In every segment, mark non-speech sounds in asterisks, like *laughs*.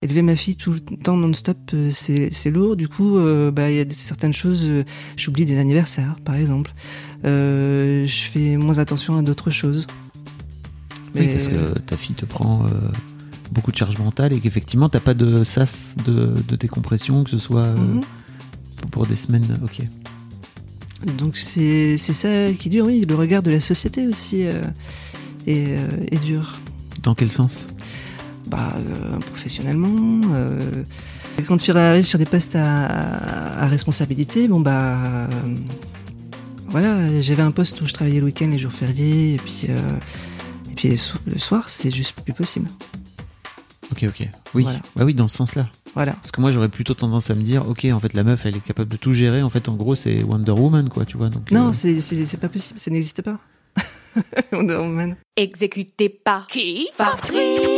Élever ma fille tout le temps non-stop, euh, c'est lourd. Du coup, euh, bah, il y a certaines choses, euh, j'oublie des anniversaires, par exemple. Euh, je fais moins attention à d'autres choses. Oui, parce que ta fille te prend beaucoup de charge mentale et qu'effectivement, t'as pas de sas de, de décompression, que ce soit Mhm. pour des semaines. Ok. Donc c'est ça qui est dur, oui. Le regard de la société aussi est, est dur. Dans quel sens? Bah, euh, professionnellement. euh, quand tu arrives sur des postes à, à responsabilité, bon bah. euh, voilà, j'avais un poste où je travaillais le week-end, les jours fériés, et puis, euh, et puis so- le soir, c'est juste plus possible. Ok, ok. Oui, Voilà. bah oui, dans ce sens-là. Voilà. Parce que moi, j'aurais plutôt tendance à me dire, ok, en fait, la meuf, elle est capable de tout gérer. En fait, en gros, c'est Wonder Woman, quoi, tu vois. Donc, Non, euh, c'est c'est- c'est pas possible, ça n'existe pas. *laughs* Wonder Woman. Exécuté par qui? Fabrice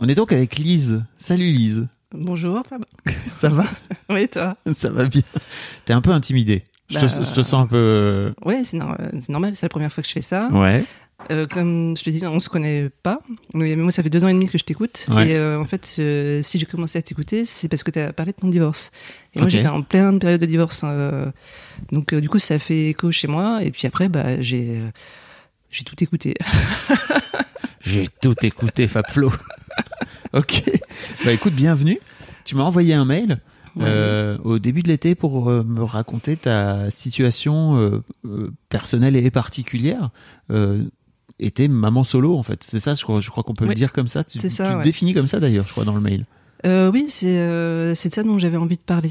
On est donc avec Lise. Salut Lise. Bonjour, Fab. Ça va *laughs* *laughs* Oui, toi? Ça va bien. T'es un peu intimidé. Je, Bah, te, je te sens un peu... euh, c'est nor- c'est normal, c'est la première fois que je fais ça. Ouais. Euh, comme je te dis, on se connaît pas. Mais moi, ça fait deux ans et demi que je t'écoute. Ouais. Et euh, en fait, euh, si j'ai commencé à t'écouter, c'est parce que tu as parlé de ton divorce. Et moi, j'étais en pleine période de divorce. euh, donc, euh, du coup, ça fait écho chez moi. Et puis après, bah, j'ai euh, j'ai tout écouté. *laughs* J'ai tout écouté, Fabflo. *laughs* ok. Bah écoute, bienvenue. Tu m'as envoyé un mail euh, au début de l'été pour euh, me raconter ta situation euh, personnelle et particulière. T'es maman solo, en fait. C'est ça, je crois, je crois qu'on peut le dire comme ça. Tu, C'est ça, tu te définis comme ça, d'ailleurs, je crois, dans le mail. Oui, c'est c'est de ça dont j'avais envie de parler.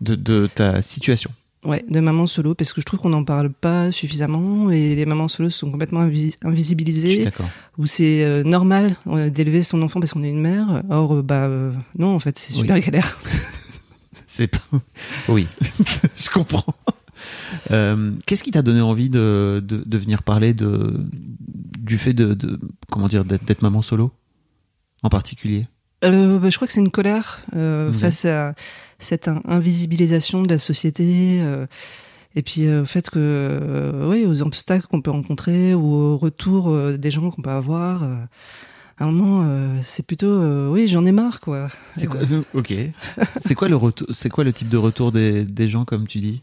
De, de ta situation. Ouais, de maman solo, parce que je trouve qu'on n'en parle pas suffisamment et les mamans solo sont complètement invi- invisibilisées, d'accord. où c'est euh, normal euh, d'élever son enfant parce qu'on est une mère. Or, euh, bah euh, non, en fait, c'est super Oui. galère. *laughs* C'est pas. Oui, *laughs* je comprends. Euh, Qu'est-ce qui t'a donné envie de, de, de venir parler de, du fait de, de comment dire d'être maman solo en particulier? Euh, bah, je crois que c'est une colère euh, face à cette in- invisibilisation de la société. euh, et puis euh, au fait que, euh, oui, aux obstacles qu'on peut rencontrer ou au retour euh, des gens qu'on peut avoir. euh, à un moment, euh, c'est plutôt, euh, oui, j'en ai marre, quoi. C'est quoi Ok. C'est quoi le retour C'est quoi le type de retour des, des gens comme tu dis?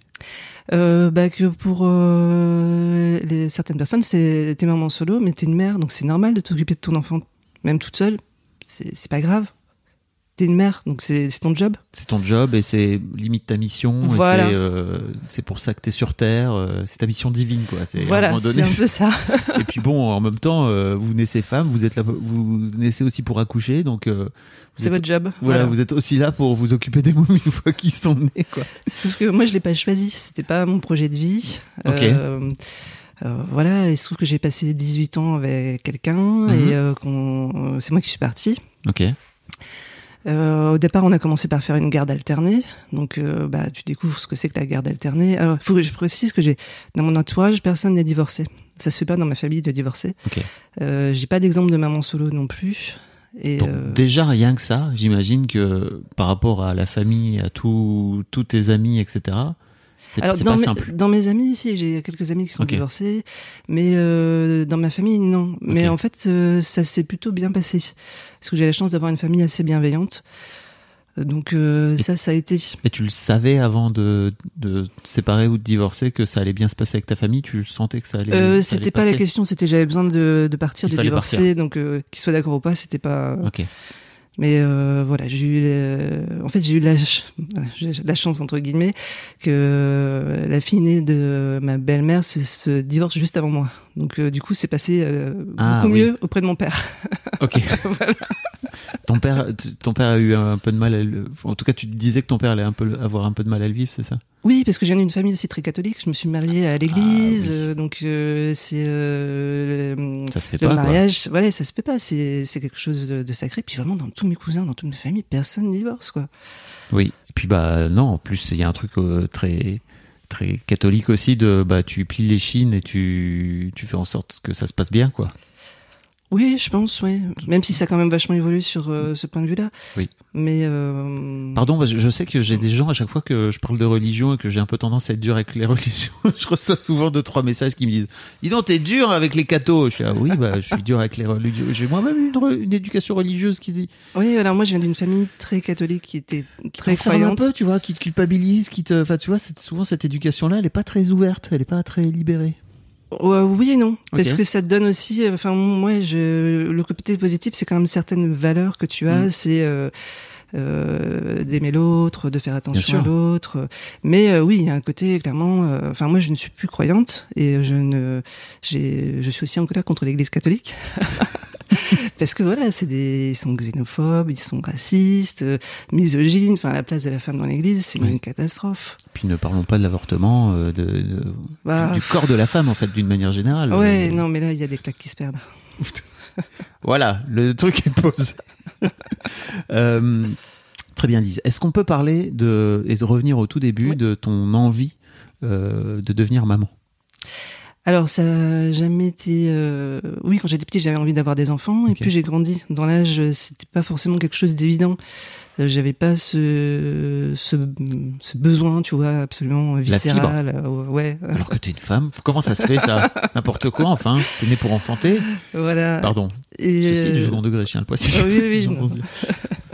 Euh, bah que pour euh, les, certaines personnes, c'est t'es maman solo, mais t'es une mère, donc c'est normal de t'occuper de ton enfant, même toute seule. C'est pas grave. t'es une mère, donc c'est ton job. C'est ton job et c'est limite ta mission. Voilà. c'est, euh, C'est pour ça que t'es sur Terre. euh, c'est ta mission divine, quoi. C'est à un Voilà, c'est un peu ça. *laughs* Et puis bon, en même temps, euh, vous naissez femme, vous êtes là, vous naissez aussi pour accoucher, donc c'est votre job. voilà, Voilà. vous êtes aussi là pour vous occuper des momies une fois qu'ils sont nés, quoi. Sauf que moi, je l'ai pas choisi. C'était pas mon projet de vie. Ok. Euh, euh, voilà, il se trouve que j'ai passé 18 ans avec quelqu'un Mhm. et euh, qu'on- euh, c'est moi qui suis partie. Ok. Euh, au départ, on a commencé par faire une garde alternée. Donc, euh, bah, tu découvres ce que c'est que la garde alternée. Alors, faut que je précise que j'ai, dans mon entourage, personne n'est divorcé. Ça se fait pas dans ma famille de divorcer. Euh, j'ai pas d'exemple de maman solo non plus. Et Donc euh, déjà rien que ça, j'imagine que par rapport à la famille, à tous tous tes amis, etc. C'est alors dans pas mes, simple. dans mes amis, si j'ai quelques amis qui sont divorcés, mais euh, dans ma famille, non. Mais en fait, euh, ça s'est plutôt bien passé parce que j'ai la chance d'avoir une famille assez bienveillante. Euh, Donc euh, ça, ça a été. Et tu le savais avant de, de te séparer ou de divorcer que ça allait bien se passer avec ta famille? Tu sentais que ça allait. Euh, c'était pas la question, c'était j'avais besoin de, de partir, Il de divorcer, donc euh, qu'ils soient d'accord ou pas, c'était pas. Ok. Mais euh, voilà, j'ai eu, euh, en fait, j'ai eu la, ch- voilà, j'ai la chance entre guillemets que euh, la fille née de ma belle-mère se, se divorce juste avant moi. Donc euh, du coup, c'est passé euh, Ah, beaucoup oui. mieux auprès de mon père. *laughs* Ok. Ton père, ton père a eu un peu de mal. À le... En tout cas, tu disais que ton père allait un peu avoir un peu de mal à le vivre, c'est ça? Oui, parce que je viens d'une famille aussi très catholique. Je me suis mariée à l'église, Ah, oui. euh, donc euh, c'est euh, le- Ça se fait le pas. quoi. mariage. Voilà, ça se fait pas. C'est quelque chose de, de sacré. Puis vraiment, dans tous mes cousins, dans toute ma famille, personne ne divorce, quoi. Oui. Et puis bah non, en plus il y a un truc euh, très très catholique aussi de bah tu plies les chines et tu tu fais en sorte que ça se passe bien quoi. Oui, je pense, oui. Même si ça a quand même vachement évolué sur euh, ce point de vue-là. Oui. Mais euh, Pardon, je sais que j'ai des gens à chaque fois que je parle de religion et que j'ai un peu tendance à être dur avec les *laughs* religions. je reçois souvent deux trois messages qui me disent "Dis donc, t'es dur avec les cathos." Je suis ah oui, bah je suis dur avec les religieux. J'ai moi-même une, re- une éducation religieuse qui dit oui, alors moi, je viens d'une famille très catholique qui était très t'enferme un peu, tu vois, qui te culpabilise, qui te enfin tu vois, c'est souvent cette éducation là, elle est pas très ouverte, elle est pas très libérée. Ouais, oui et non, parce que ça te donne aussi. euh, Enfin, moi, je, le côté positif, c'est quand même certaines valeurs que tu as. Mm. C'est euh, euh, d'aimer l'autre, de faire attention à l'autre. Mais euh, oui, il y a un côté clairement. euh, Enfin, moi, je ne suis plus croyante et je ne, j'ai, je suis aussi en colère contre l'Église catholique. *laughs* *laughs* Parce que voilà, c'est des, ils sont xénophobes, ils sont racistes, euh, misogynes. Enfin, la place de la femme dans l'Église, c'est Oui. une catastrophe. Puis ne parlons pas de l'avortement, euh, de, de- Bah, du corps de la femme en fait, d'une manière générale. Ouais, Euh, non, mais là, il y a des claques qui se perdent. *laughs* Voilà, le truc est posé. *laughs* Euh, très bien dit. Est-ce qu'on peut parler de et de revenir au tout début de ton envie euh, de devenir maman? Alors, ça n'a jamais été. euh, Oui, quand j'étais petite, j'avais envie d'avoir des enfants. Et plus j'ai grandi. Dans l'âge, euh, c'était pas forcément quelque chose d'évident. Euh, J'avais pas ce, ce, ce besoin, tu vois, absolument viscéral. euh, ouais, *laughs* Alors que t'es une femme, comment ça se fait ça? N'importe quoi, enfin. T'es né pour enfanter? Voilà. Pardon. Et, Ceci du euh, second degré, chien le poisson. Oui, oui, *laughs* non. *laughs*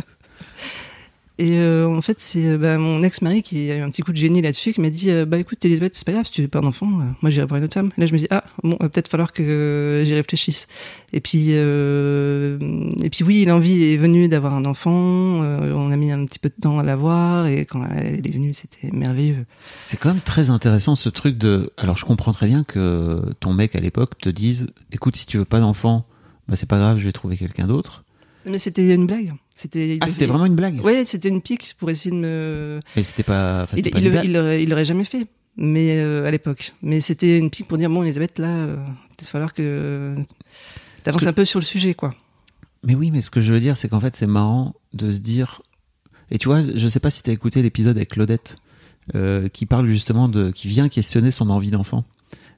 Et euh, en fait, c'est euh, bah, mon ex-mari qui a eu un petit coup de génie là-dessus, qui m'a dit euh, Bah écoute, Elisabeth, c'est pas grave, si tu veux pas d'enfant, euh, moi j'irai voir une autre femme. Là, je me dis Ah, bon, peut-être falloir que j'y réfléchisse. Et puis, et puis oui, l'envie est venue d'avoir un enfant. on a mis un petit peu de temps à l'avoir, et quand elle est venue, c'était merveilleux. C'est quand même très intéressant ce truc de. Alors je comprends très bien que ton mec à l'époque te dise écoute, si tu veux pas d'enfant, bah c'est pas grave, je vais trouver quelqu'un d'autre. Mais c'était une blague. C'était. Ah, c'était vraiment une blague? Ouais, c'était une pique pour essayer de me. Mais c'était pas. enfin, Il, pas il, une le- blague. il l'aurait- il l'aurait jamais fait, mais euh, à l'époque. Mais c'était une pique pour dire bon, Elisabeth, là, euh, peut-être falloir que t'avances que- un peu sur le sujet, quoi. Mais oui, mais ce que je veux dire, c'est qu'en fait, c'est marrant de se dire. Et tu vois, je sais pas si t'as écouté l'épisode avec Claudette, euh, qui parle justement de. qui vient questionner son envie d'enfant.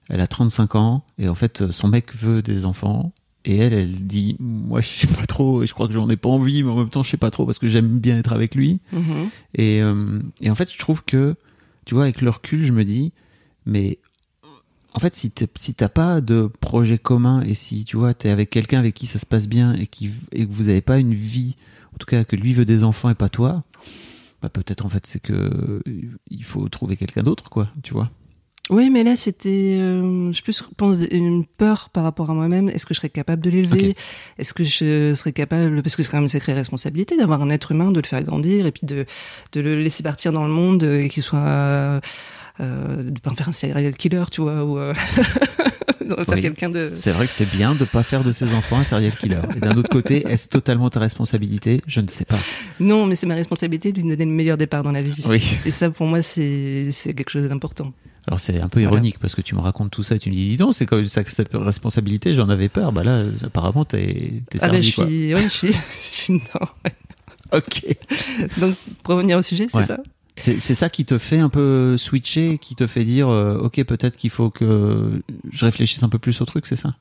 Elle a 35 ans, et en fait, son mec veut des enfants. Et elle, elle dit, moi, je sais pas trop, et je crois que j'en ai pas envie, mais en même temps, je sais pas trop parce que j'aime bien être avec lui. Mhm. Et, euh, et en fait, je trouve que, tu vois, avec le recul, je me dis, mais en fait, si t'es- si t'as pas de projet commun et si, tu vois, t'es avec quelqu'un avec qui ça se passe bien et, qui, et que vous avez pas une vie, en tout cas que lui veut des enfants et pas toi, bah peut-être en fait c'est que il faut trouver quelqu'un d'autre, quoi, tu vois. Oui, mais là, c'était, euh, je plus pense une peur par rapport à moi-même. Est-ce que je serais capable de l'élever? Est-ce que je serais capable, parce que c'est quand même une sacrée responsabilité d'avoir un être humain, de le faire grandir et puis de, de le laisser partir dans le monde et qu'il soit, euh, euh, de pas en faire un serial killer, tu vois, ou euh, *laughs* Oui. quelqu'un de. C'est vrai que c'est bien de pas faire de ses enfants un serial killer. Et d'un autre côté, est-ce totalement ta responsabilité? Je ne sais pas. Non, mais c'est ma responsabilité de lui donner le meilleur départ dans la vie. Oui. Et ça, pour moi, c'est quelque chose d'important. Alors c'est un peu Voilà. ironique parce que tu me racontes tout ça et tu me dis, dis donc, c'est quand même cette responsabilité, j'en avais peur. Bah là, apparemment, t'es t'es Ah ben, je quoi. suis, ouais, je suis, *laughs* je suis ouais. Ok. Donc, pour revenir au sujet, c'est ça? C'est ça qui te fait un peu switcher, qui te fait dire, euh, ok, peut-être qu'il faut que je réfléchisse un peu plus au truc, c'est ça?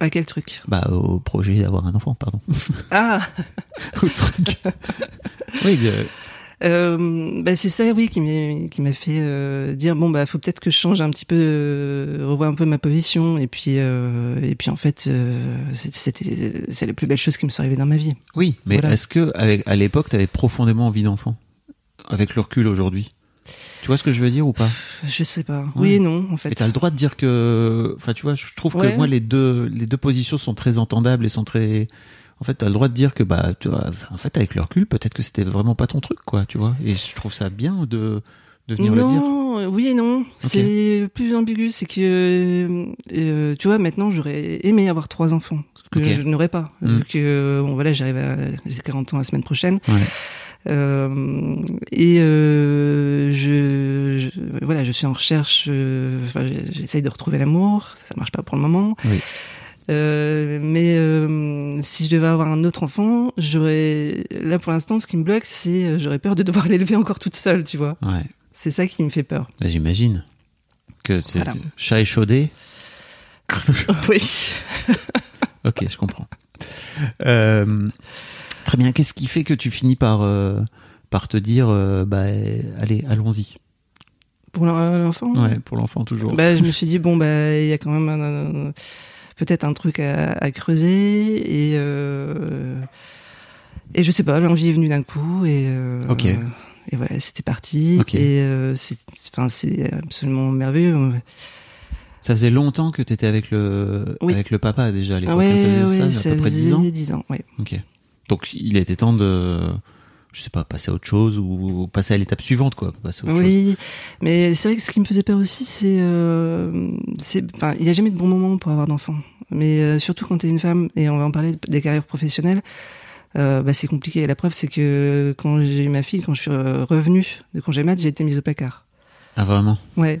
À quel truc? Bah au projet d'avoir un enfant, pardon. Ah *laughs* au truc. *laughs* oui, le- Euh, bah, c'est ça, oui, qui m'a fait euh, dire bon bah faut peut-être que je change un petit peu, euh, revois un peu ma position et puis euh, et puis en fait euh, c'était c'est la plus belle chose qui me soit arrivée dans ma vie. oui, mais Voilà. est-ce que avec, à l'époque, t'avais profondément envie d'enfant? Avec le recul aujourd'hui? Tu vois ce que je veux dire ou pas? Je sais pas. Oui et non en Et fait. t'as le droit de dire que, enfin, tu vois, je trouve que moi les deux les deux positions sont très entendables et sont très. En fait, t'as le droit de dire que bah, tu vois, en fait, avec le recul, peut-être que c'était vraiment pas ton truc, quoi, tu vois. Et je trouve ça bien de de venir le dire. non, euh, oui et non. C'est plus ambigu. C'est que, euh, tu vois, maintenant, j'aurais aimé avoir trois enfants. Ce que je n'aurais pas. Mm. Vu que, bon, voilà, j'arrive à, j'ai 40 ans la semaine prochaine. Ouais. Euh, et euh, je, je- voilà, je suis en recherche. euh, j'essaye de retrouver l'amour. Ça marche pas pour le moment. Oui. Euh, mais euh, si je devais avoir un autre enfant, j'aurais. Là, pour l'instant, ce qui me bloque, c'est euh, j'aurais peur de devoir *laughs* l'élever encore toute seule, tu vois. Ouais. C'est ça qui me fait peur. Bah, J'imagine que Voilà. chat échaudé. *laughs* oui. Ok, je comprends. Euh, très bien. Qu'est-ce qui fait que tu finis par euh, par te dire, euh, bah, allez, allons-y? Pour l'en- l'enfant? Ouais, pour l'enfant toujours. Bah, je me suis dit bon bah il y a quand même un- un- peut-être un truc à, à creuser et euh, et je sais pas l'envie est venue d'un coup et euh, et voilà c'était parti et euh, c'est enfin c'est absolument merveilleux Ça faisait longtemps que tu étais avec le Oui. avec le papa déjà à l'époque. ah ouais, hein, ça faisait ouais, ça, à peu près faisait 10 ans. 10 ans ouais Ok. Donc il était temps de je sais pas passer à autre chose ou passer à l'étape suivante quoi, passer à autre chose. oui mais c'est vrai que ce qui me faisait peur aussi c'est euh, c'est enfin il y a jamais de bon moment pour avoir d'enfants mais euh, surtout quand tu es une femme et on va en parler des carrières professionnelles euh, bah, c'est compliqué. La preuve, c'est que quand j'ai eu ma fille, quand je suis revenue de congé mat, j'ai été mise au placard. Ah vraiment? Ouais.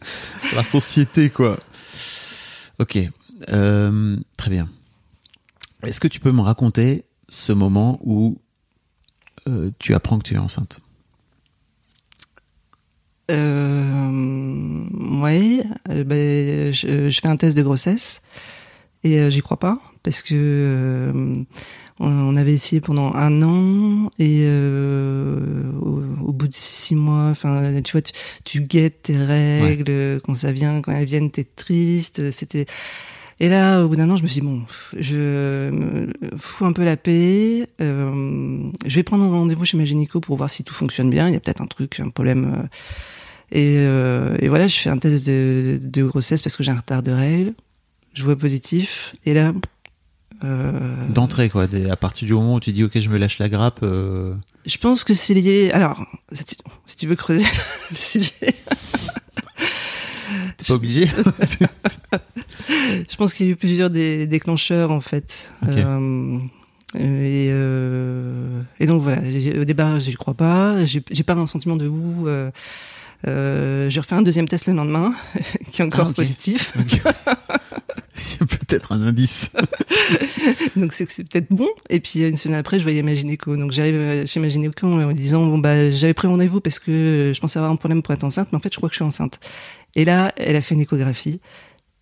*laughs* La société, quoi. Ok. Euh, très bien. Est-ce que tu peux me raconter ce moment où euh, tu apprends que tu es enceinte? Euh, euh, ben, je, fais un test de grossesse et j'y crois pas parce que euh, on, avait essayé pendant un an et euh, au, au bout de six mois, enfin, tu vois, tu, tu guettes tes règles quand ça vient, quand elles viennent, t'es triste. C'était et là, au bout d'un an, je me suis dit, bon, je me fous un peu la paix. euh, je vais prendre un rendez-vous chez ma gynéco pour voir si tout fonctionne bien. Il y a peut-être un truc, un problème. Et, euh, et voilà, je fais un test de, de grossesse parce que j'ai un retard de règles. Je vois positif. Et là, euh, D'entrée, quoi. Des- à partir du moment où tu dis, OK, je me lâche la grappe. euh, je pense que c'est lié. Alors, si tu, si tu veux creuser *laughs* le sujet, T'es pas obligé. *laughs* je pense qu'il y a eu plusieurs déclencheurs en fait. Euh, et, et donc voilà, au départ, j'y crois pas. J'ai pas un sentiment de ouf. Euh, euh, j'ai refait un deuxième test le lendemain, *laughs* qui est encore Ah, positif. *laughs* Il y a peut-être un indice. *laughs* Donc c'est que c'est peut-être bon. Et puis une semaine après, je voyais ma gynéco. Donc j'arrive euh, chez ma gynéco en lui disant bon bah j'avais pris rendez-vous parce que je pensais avoir un problème pour être enceinte, mais en fait je crois que je suis enceinte. Et là, elle a fait une échographie.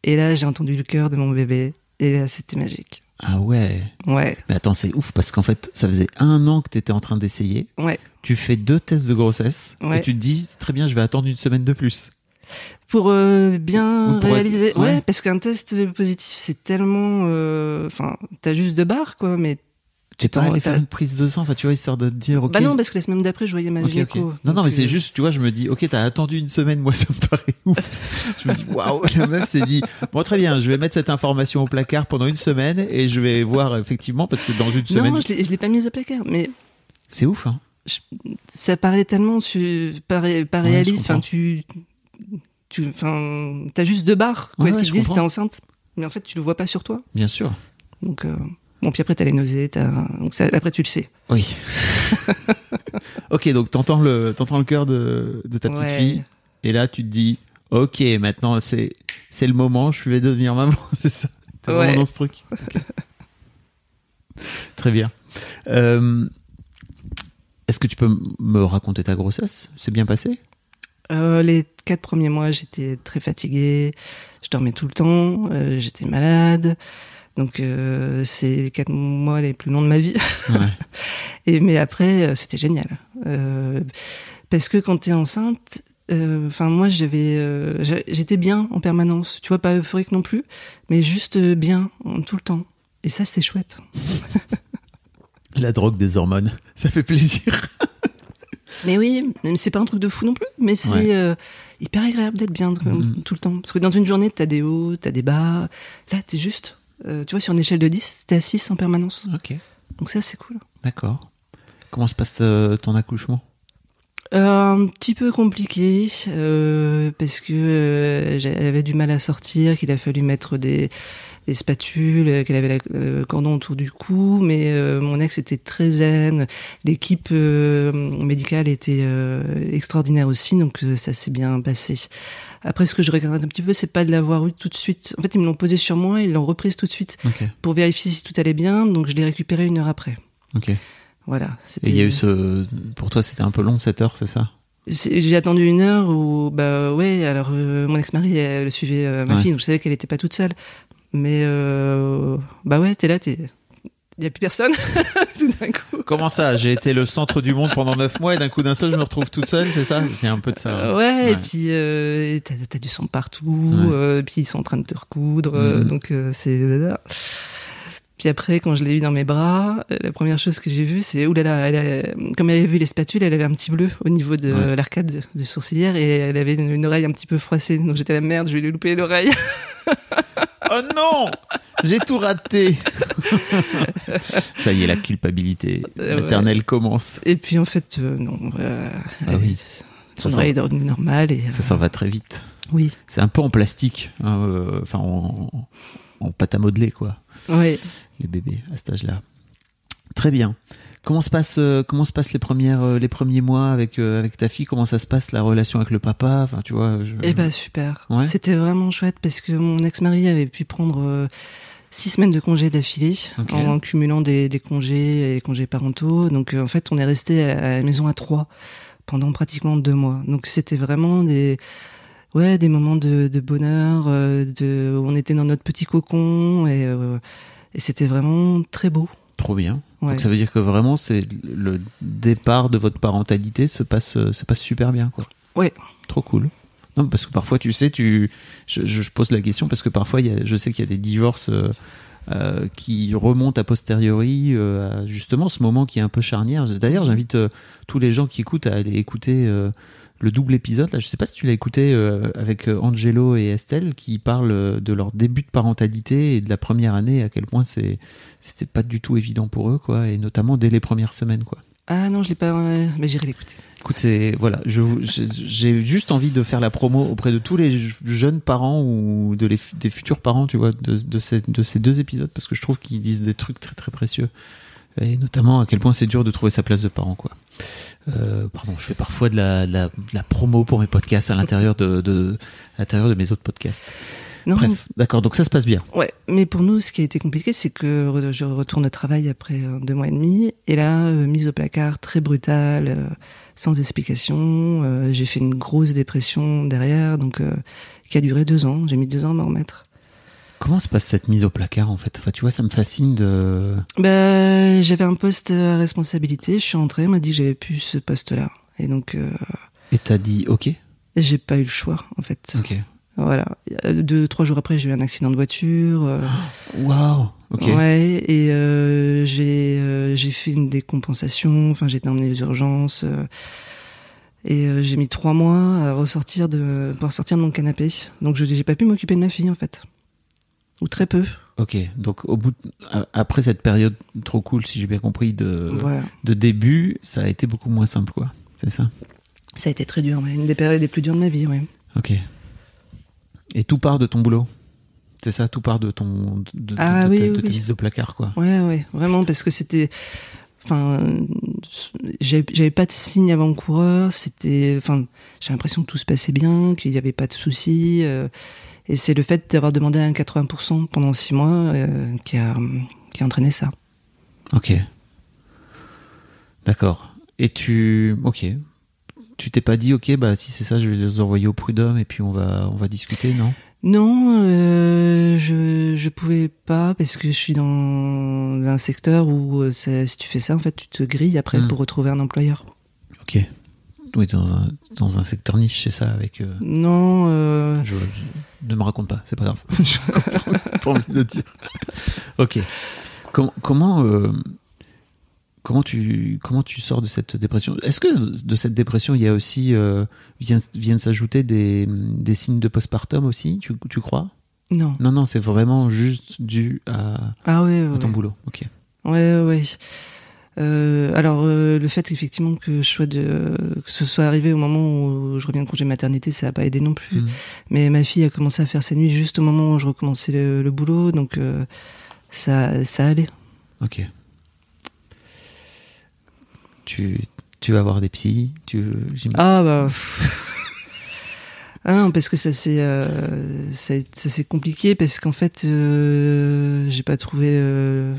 Et là, j'ai entendu le cœur de mon bébé. Et là, c'était magique. Ah ouais. Ouais, Mais attends, c'est ouf parce qu'en fait, ça faisait un an que t'étais en train d'essayer. ouais. Tu fais deux tests de grossesse Ouais. et tu te dis, très bien, je vais attendre une semaine de plus. Pour euh, bien être- réaliser, ouais. ouais. parce qu'un test positif, c'est tellement, euh, enfin, t'as juste deux barres, quoi, mais Tu pas allé faire une prise de sang, enfin, tu vois, histoire de te dire, ok. bah non, parce que la semaine d'après, je voyais ma Ok, ok. gynéco. Non, non, mais c'est euh, juste, tu vois, je me dis, ok, t'as attendu une semaine, moi, *laughs* ça me paraît ouf. je me dis, waouh, la meuf s'est dit, bon, très bien, je vais mettre cette information au placard pendant une semaine et je vais voir, effectivement, parce que dans une semaine, Non, je l'ai je l'ai pas mise au placard, mais c'est ouf, hein. ça paraît tellement su- pas, ré- pas Ouais, je réaliste. Enfin, tu, tu, enfin, t'as juste deux barres, quoi, Ouais, qui ouais, te je disent t'es enceinte, mais en fait, tu le vois pas sur toi. Bien sûr. Donc, euh, bon, puis après, t'as les nausées, t'as, donc ça, après, tu le sais. Oui. *laughs* ok, donc t'entends le, t'entends le cœur de, de ta petite Ouais. fille et là, tu te dis, ok, maintenant, c'est, c'est le moment, je vais devenir maman, *laughs* c'est ça. T'es vraiment Ouais. dans ce truc. Très bien. Euh, est-ce que tu peux me raconter ta grossesse? C'est bien passé? Euh, les quatre premiers mois, j'étais très fatiguée, je dormais tout le temps, euh, j'étais malade. Donc, euh, c'est les quatre mois les plus longs de ma vie. Ouais. *laughs* Et mais après, euh, c'était génial. Euh, parce que quand t'es enceinte, euh, enfin moi j'avais, j'a- j'étais bien en permanence. Tu vois, pas euphorique non plus, mais juste bien en- tout le temps. Et ça, c'est chouette. *laughs* La drogue des hormones, *laughs* ça fait plaisir. Mais oui, c'est pas un truc de fou non plus, mais c'est Ouais. hyper agréable d'être bien Mhm. tout le temps. Parce que dans une journée, t'as des hauts, t'as des bas. Là, t'es juste, euh, tu vois, sur une échelle de 10, t'es à 6 en permanence. ok, Donc ça, c'est cool. d'accord. Comment se passe euh, ton accouchement? Euh, un petit peu compliqué euh, parce que euh, j'avais du mal à sortir, qu'il a fallu mettre des, des spatules, euh, qu'elle avait la- le cordon autour du cou, mais euh, mon ex était très zen, l'équipe euh, médicale était euh, extraordinaire aussi, donc euh, ça s'est bien passé. Après, ce que je regrette un petit peu, c'est pas de l'avoir eu tout de suite. En fait, ils me l'ont posé sur moi, ils l'ont reprise tout de suite pour vérifier si tout allait bien, donc je l'ai récupéré une heure après. ok. Voilà. Et il y a eu ce, pour toi, c'était un peu long cette heure, c'est ça? J'ai attendu une heure où, bah ouais, alors euh, mon ex-mari, elle suivait euh, ma Ouais. fille, donc je savais qu'elle était pas toute seule. Mais euh, bah ouais, t'es là, t'es. Il y a plus personne, *laughs* tout d'un coup. Comment ça? J'ai été le centre du monde pendant neuf mois et d'un coup d'un seul, je me retrouve toute seule, c'est ça? C'est un peu de ça. Euh, ouais, et puis euh, t'as as du sang partout, Ouais. euh, puis ils sont en train de te recoudre, Mhm. donc c'est. Puis après, quand je l'ai eu dans mes bras, la première chose que j'ai vue, c'est oulala, elle a- comme elle avait vu les spatules, elle avait un petit bleu au niveau de Ouais. l'arcade de, de sourcilière et elle avait une, une oreille un petit peu froissée. Donc j'étais la merde, je vais lui louper l'oreille. *laughs* Oh non J'ai tout raté Ça y est, la culpabilité Euh, ouais. maternelle commence. Et puis en fait, euh, non. Euh, Ah elle- oui. Son Ça oreille est sent- devenue normale et. Ça s'en va très vite. oui. C'est un peu en plastique, hein, euh, enfin en, en pâte à modeler, quoi, Ouais. les bébés à cet âge-là. Très bien. Comment se passe, euh, comment se passent les premières, euh, les premiers mois avec euh, avec ta fille? Comment ça se passe la relation avec le papa? Enfin, tu vois. Je... Eh ben super. Ouais. C'était vraiment chouette parce que mon ex-mari avait pu prendre six semaines de congés d'affilée en cumulant des, des congés et les congés parentaux. Donc en fait, on est resté à, la maison à trois pendant pratiquement deux mois. Donc c'était vraiment des ouais des moments de, de bonheur. de on était dans notre petit cocon et, et c'était vraiment très beau. Trop bien. Ouais. Donc ça veut dire que vraiment, c'est le départ de votre parentalité se passe, euh, se passe super bien, quoi. Ouais. Trop cool. Non, parce que parfois, tu sais, tu, je, pose la question parce que parfois, y a, je sais qu'il y a des divorces euh, euh, qui remonte a posteriori euh, à justement ce moment qui est un peu charnière. D'ailleurs, j'invite euh, tous les gens qui écoutent à aller écouter le double épisode. Là, je sais pas si tu l'as écouté euh, avec euh, Angelo et Estelle qui parlent euh, de leur début de parentalité et de la première année, à quel point c'est c'était pas du tout évident pour eux, quoi, et notamment dès les premières semaines, quoi. Ah non, je l'ai pas. euh, mais j'irai l'écouter. Écoute, c'est- voilà, je j'ai j'ai juste envie de faire la promo auprès de tous les jeunes parents ou de les, des futurs parents, tu vois, de, de, ces, de ces deux épisodes, parce que je trouve qu'ils disent des trucs très très précieux, et notamment à quel point c'est dur de trouver sa place de parent, quoi. Euh, pardon, je fais parfois de la, de la, de la promo pour mes podcasts à l'intérieur de, de, à l'intérieur de mes autres podcasts. Non, Bref, d'accord, donc ça se passe bien. Ouais, mais pour nous, ce qui a été compliqué, c'est que je retourne au travail après euh, deux mois et demi, et là, euh, mise au placard, très brutale, euh, sans explication. j'ai fait une grosse dépression derrière, donc euh, qui a duré deux ans. J'ai mis deux ans à m'en remettre. Comment se passe cette mise au placard en fait? Enfin, tu vois, ça me fascine de. Bah, j'avais un poste à responsabilité. Je suis entrée, on m'a dit que j'avais plus ce poste-là, et donc euh, Et t'as dit ok, j'ai pas eu le choix, en fait. ok. Voilà. Euh, Deux, trois jours après, j'ai eu un accident de voiture. euh, *gasps* Waouh, ok. Ouais, et euh, j'ai euh, j'ai fait une décompensation. Enfin, j'ai été emmenée aux urgences. et euh, j'ai mis trois mois à ressortir de pour sortir de mon canapé. Donc, je j'ai pas pu m'occuper de ma fille en fait, ou très peu. Ok, donc au bout de- a- après cette période trop cool, si j'ai bien compris, de, Voilà. de début, ça a été beaucoup moins simple, quoi. C'est ça? Ça a été très dur, mais une des périodes les plus dures de ma vie, ouais. Ok. Et tout part de ton boulot? C'est ça, tout part de ton de, Ah de oui, ta, oui, de ta oui. mise au placard, quoi. Ouais, ouais, vraiment, parce que c'était. Enfin, j'avais j'avais pas de signe avant-coureur. C'était. Enfin, j'ai l'impression que tout se passait bien, qu'il n'y avait pas de soucis. euh, et c'est le fait d'avoir demandé un 80% pendant six mois euh, qui, a, qui a entraîné ça. Ok. D'accord. Et tu, ok. Tu t'es pas dit, ok, bah si c'est ça, je vais les envoyer au prud'homme et puis on va, on va discuter, non? Non, euh, je je pouvais pas parce que je suis dans un secteur où euh, ça- si tu fais ça, en fait, tu te grilles après Mm. pour retrouver un employeur. Ok. Oui, dans un, dans un secteur niche, c'est ça, avec. euh, Non, euh, Je, je- ne me raconte pas, c'est pas grave. *laughs* J'ai pas envie de dire. Ok. Com- comment euh, comment tu comment tu sors de cette dépression? Est-ce que de cette dépression il y a aussi viennent s'ajouter des, des signes de postpartum aussi Tu, tu crois? Non. Non non, c'est vraiment juste dû à, Ah ouais, à ouais, ton ouais. boulot. Ok. Ouais, ouais. Euh, alors euh, le fait effectivement que je sois de que ce soit arrivé au moment où je reviens de congé maternité, ça a pas aidé non plus. Mhm. Mais ma fille a commencé à faire ses nuits juste au moment où je recommençais le, le boulot, donc euh, ça ça allait. Ok. Tu tu vas voir des psys. Tu Ah bah. Ah *laughs* non, parce que ça c'est euh, ça, compliqué parce qu'en fait euh, j'ai pas trouvé euh,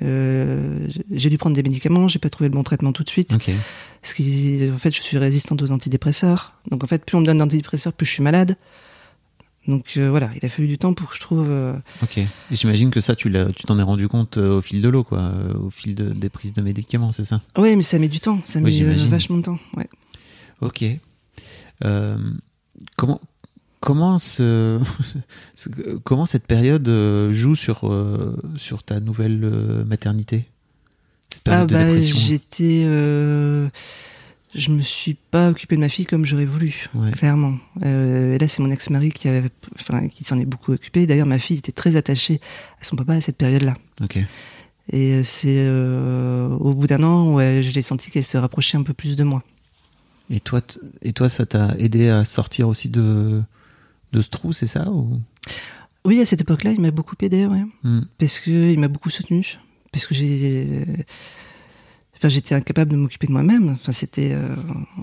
euh, j'ai dû prendre des médicaments, j'ai pas trouvé le bon traitement tout de suite. Ok. Parce que en fait, je suis résistante aux antidépresseurs. Donc en fait, plus on me donne d'antidépresseurs, plus je suis malade. Donc euh, voilà, il a fallu du temps pour que je trouve. euh, Ok. Et j'imagine que ça, tu t'en es rendu compte euh, au fil de l'eau, quoi, au fil de- des prises de médicaments, c'est ça? Ouais, mais ça met du temps. Ça Oui, met vachement de temps. Ouais. Ok. Comment comment *laughs* ce, comment cette période euh, joue sur euh, sur ta nouvelle euh, maternité? Ah bah j'étais. euh, je me suis pas occupée de ma fille comme j'aurais voulu, Ouais. clairement. Euh, et là, c'est mon ex-mari qui avait, enfin, qui s'en est beaucoup occupé. D'ailleurs, ma fille était très attachée à son papa à cette période-là. Et c'est euh, au bout d'un an où elle- je l'ai senti qu'elle se rapprochait un peu plus de moi. Et toi, et toi, ça t'a aidé à sortir aussi de de ce trou, c'est ça ou? Oui, à cette époque-là, il m'a beaucoup aidé, ouais. Hmm. parce que il m'a beaucoup soutenu, parce que j'ai, enfin, j'étais incapable de m'occuper de moi-même. Enfin, c'était, euh,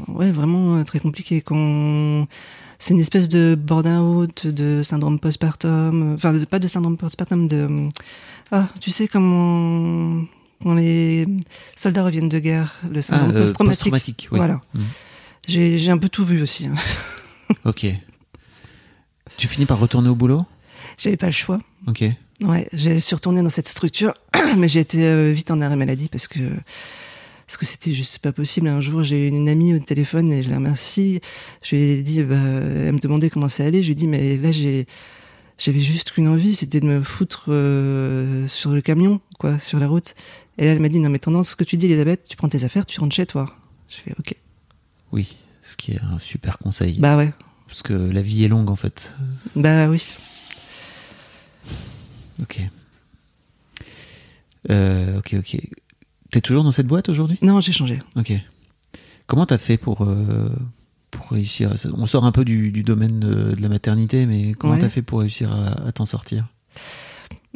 ouais, vraiment euh, très compliqué. Quand c'est une espèce de burn-out, de syndrome postpartum, euh, enfin, de- pas de syndrome postpartum, de, ah, tu sais comment quand les soldats reviennent de guerre, le syndrome euh, post-traumatique. post-traumatique, oui. Voilà. Hmm. J'ai, j'ai un peu tout vu aussi. hein. Ok. Tu finis par retourner au boulot? J'avais pas le choix. Ok. Ouais, j'ai suis retournée dans cette structure, *clears throat* mais j'ai été euh, vite en arrêt maladie parce que parce que c'était juste pas possible. Un jour, j'ai eu une amie au téléphone et je la remercie. Je lui ai dit, bah, elle me demandait comment ça allait. Je lui ai dit, mais là, j'ai J'avais juste qu'une envie, c'était de me foutre euh, sur le camion, quoi, sur la route. Et là, elle m'a dit, non mais tendance, ce que tu dis, Elisabeth, tu prends tes affaires, tu rentres chez toi. Je fais, ok. Oui, ce qui est un super conseil. Bah ouais, Parce que la vie est longue en fait. bah oui. Ok. Euh, ok, ok. T'es toujours dans cette boîte aujourd'hui? Non, j'ai changé. Ok. Comment t'as fait pour, euh, pour réussir? À- On sort un peu du, du domaine de, de la maternité, mais comment Ouais. t'as fait pour réussir à, à t'en sortir?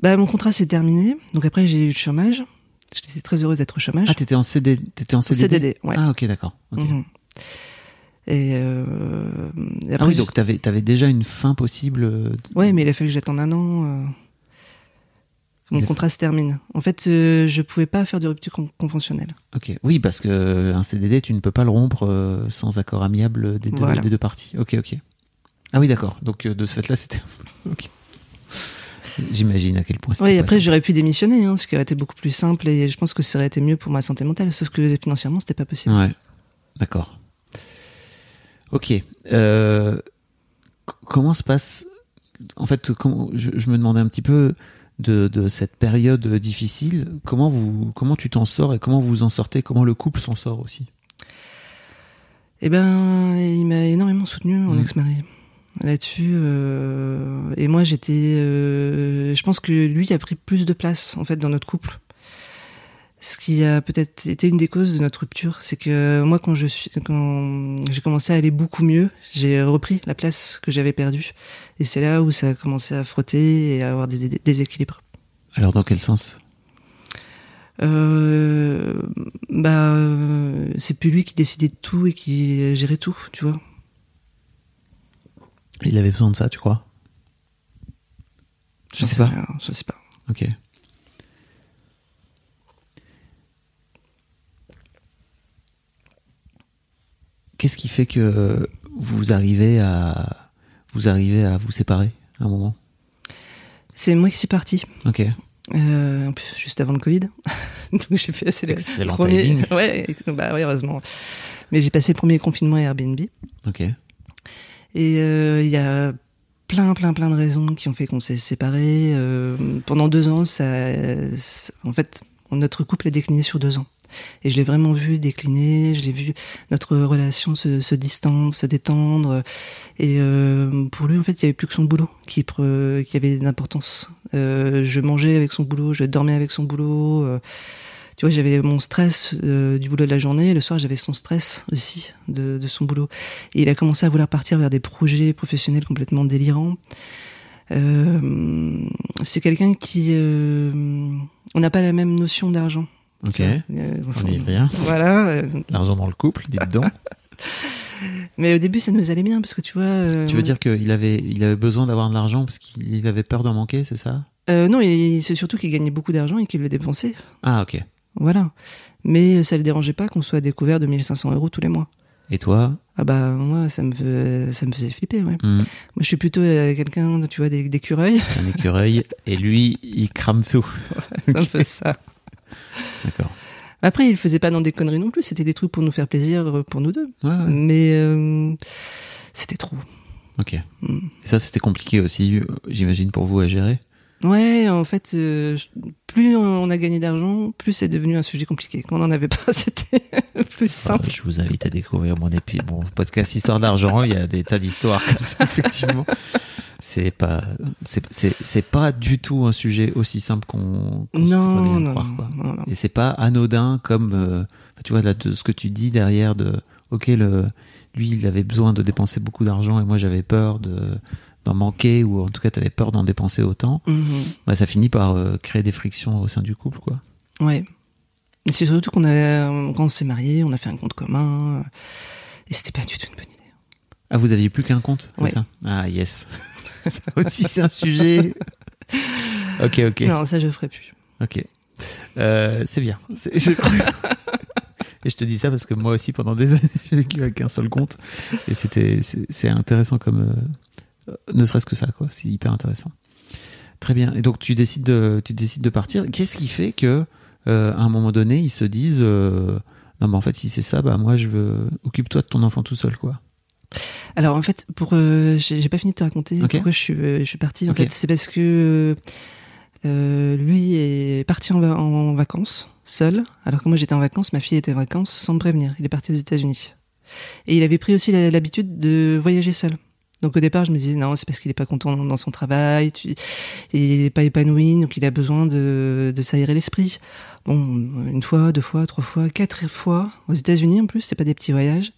Bah mon contrat s'est terminé, donc après j'ai eu le chômage. J'étais très heureuse d'être au chômage. Ah, t'étais en, CD, en CDD CDD, ouais. Ah, ok, d'accord. ok. Mhm. Et, euh, et Ah oui, donc t'avais avais déjà une fin possible. euh, Ouais, mais il a fallu que j'attende un an. euh, mon contrat se termine. En fait, euh, je pouvais pas faire de rupture con- conventionnelle. Ok. Oui, parce que un CDD, tu ne peux pas le rompre euh, sans accord amiable des deux, Voilà. des deux parties. Ok, ok. Ah oui, d'accord. Donc euh, de ce fait-là, c'était. *laughs* ok. J'imagine à quel point c'était. Oui, après j'aurais pu démissionner, hein, ce qui aurait été beaucoup plus simple et je pense que ça aurait été mieux pour ma santé mentale. Sauf que financièrement, c'était pas possible. Ouais, d'accord. Ok. Euh, comment se passe En fait, comment- je, je me demandais un petit peu de, de cette période difficile. Comment vous, comment tu t'en sors et comment vous en sortez? Comment le couple s'en sort aussi? Eh ben, il m'a énormément soutenu, mon Mhm. ex-mari, là-dessus. euh, et moi, j'étais. euh, je pense que lui a pris plus de place, en fait, dans notre couple. Ce qui a peut-être été une des causes de notre rupture, c'est que moi, quand je suis, quand j'ai commencé à aller beaucoup mieux, j'ai repris la place que j'avais perdue. Et c'est là où ça a commencé à frotter et à avoir des, déséquilibres. Alors, dans quel sens? Euh, bah, c'est plus lui qui décidait de tout et qui gérait tout, tu vois. Il avait besoin de ça, tu crois? Je sais pas. rien, je sais pas. Ok. Qu'est-ce qui fait que vous arrivez à vous arrivez à vous séparer à un moment? C'est moi qui suis partie. Ok. Euh, en plus, juste avant le Covid. *laughs* Donc j'ai fait c'est le Excellent premier. timing. *laughs* Ouais, bah oui, heureusement. Mais j'ai passé le premier confinement à Airbnb. Ok. Et euh, il y a plein, plein, plein de raisons qui ont fait qu'on s'est séparés. Euh, pendant deux ans, ça, ça- en fait, notre couple a décliné sur deux ans. Et je l'ai vraiment vu décliner, je l'ai vu notre relation se, se distendre, se détendre. Et euh, pour lui, en fait, il y avait plus que son boulot qui, avait d'importance. Euh, je mangeais avec son boulot, je dormais avec son boulot. euh, tu vois, j'avais mon stress du boulot de la journée. et Le soir, j'avais son stress aussi de, son boulot. Et il a commencé à vouloir partir vers des projets professionnels complètement délirants. C'est quelqu'un qui... on n'a pas la même notion d'argent. Ok. Euh, On y revient. Voilà. euh, *laughs* L'argent dans le couple, dites donc. *laughs* Mais au début, ça nous allait bien parce que tu vois. euh, tu veux dire qu'il avait il avait besoin d'avoir de l'argent parce qu'il avait peur d'en manquer, c'est ça? Euh, Non, c'est surtout qu'il gagnait beaucoup d'argent et qu'il le dépensait. Ah ok. Voilà. Mais ça le dérangeait pas qu'on soit découvert de 1500 euros tous les mois. Et toi? Ah bah moi, ça me, fait- ça me faisait flipper, ouais. Hmm, Moi, je suis plutôt euh, quelqu'un, tu vois, des- d'écureuil. Un écureuil et lui il crame tout. C'est un peu ça. *laughs* D'accord. Après, il faisait pas dans des conneries non plus. C'était des trucs pour nous faire plaisir, euh, pour nous deux. Ouais, ouais. Mais euh, c'était trop. Ok. Mm. Et ça c'était compliqué aussi, euh, j'imagine pour vous à gérer? Ouais, en fait, euh, plus on a gagné d'argent, plus c'est devenu un sujet compliqué. Quand on en avait pas, *laughs* c'était plus simple. Euh, je vous invite à découvrir mon épi mon podcast Histoire d'argent. Il y a des tas d'histoires comme ça, *laughs* effectivement. C'est pas, c'est, pas du tout un sujet aussi simple qu'on, Non, non, croire, non, quoi. non, non. Et c'est pas anodin comme, euh, tu vois, là, de ce que tu dis derrière de, ok, le, lui, il avait besoin de dépenser beaucoup d'argent et moi, j'avais peur de, d'en manquer ou en tout cas, t'avais peur d'en dépenser autant. Mhm. Bah, ça finit par euh, créer des frictions au sein du couple, quoi. Ouais. C'est surtout qu'on avait, quand on s'est mariés, on a fait un compte commun. euh, Et c'était pas du tout une bonne idée. Ah, vous aviez plus qu'un compte, c'est Ouais. ça? Ah, yes. *laughs* ça aussi, c'est un sujet. ok, ok. Non, ça je ferai plus. Ok. Euh, c'est bien. C'est- je *laughs* Et je te dis ça parce que moi aussi, pendant des années, *laughs* j'ai vécu avec un seul compte. Et c'était, c'est intéressant comme. Euh, ne serait-ce que ça, quoi. C'est hyper intéressant. Très bien. Et donc, tu décides de, tu décides de partir. Qu'est-ce qui fait que, euh, à un moment donné, ils se disent euh, Non, mais en fait, si c'est ça, bah, moi, je veux. Occupe-toi de ton enfant tout seul, quoi. Alors en fait, pour euh, j'ai pas fini de te raconter pourquoi je suis je suis partie. En fait, c'est parce que lui est parti en, va- en vacances seul, alors que moi j'étais en vacances, ma fille était en vacances sans me prévenir. Il est parti aux États-Unis et il avait pris aussi l'habitude de voyager seul. Donc au départ, je me disais non, c'est parce qu'il est pas content dans son travail, tu- il est pas épanoui, donc il a besoin de, de s'aérer l'esprit. Bon, une fois, deux fois, trois fois, quatre fois aux États-Unis en plus, c'est pas des petits voyages.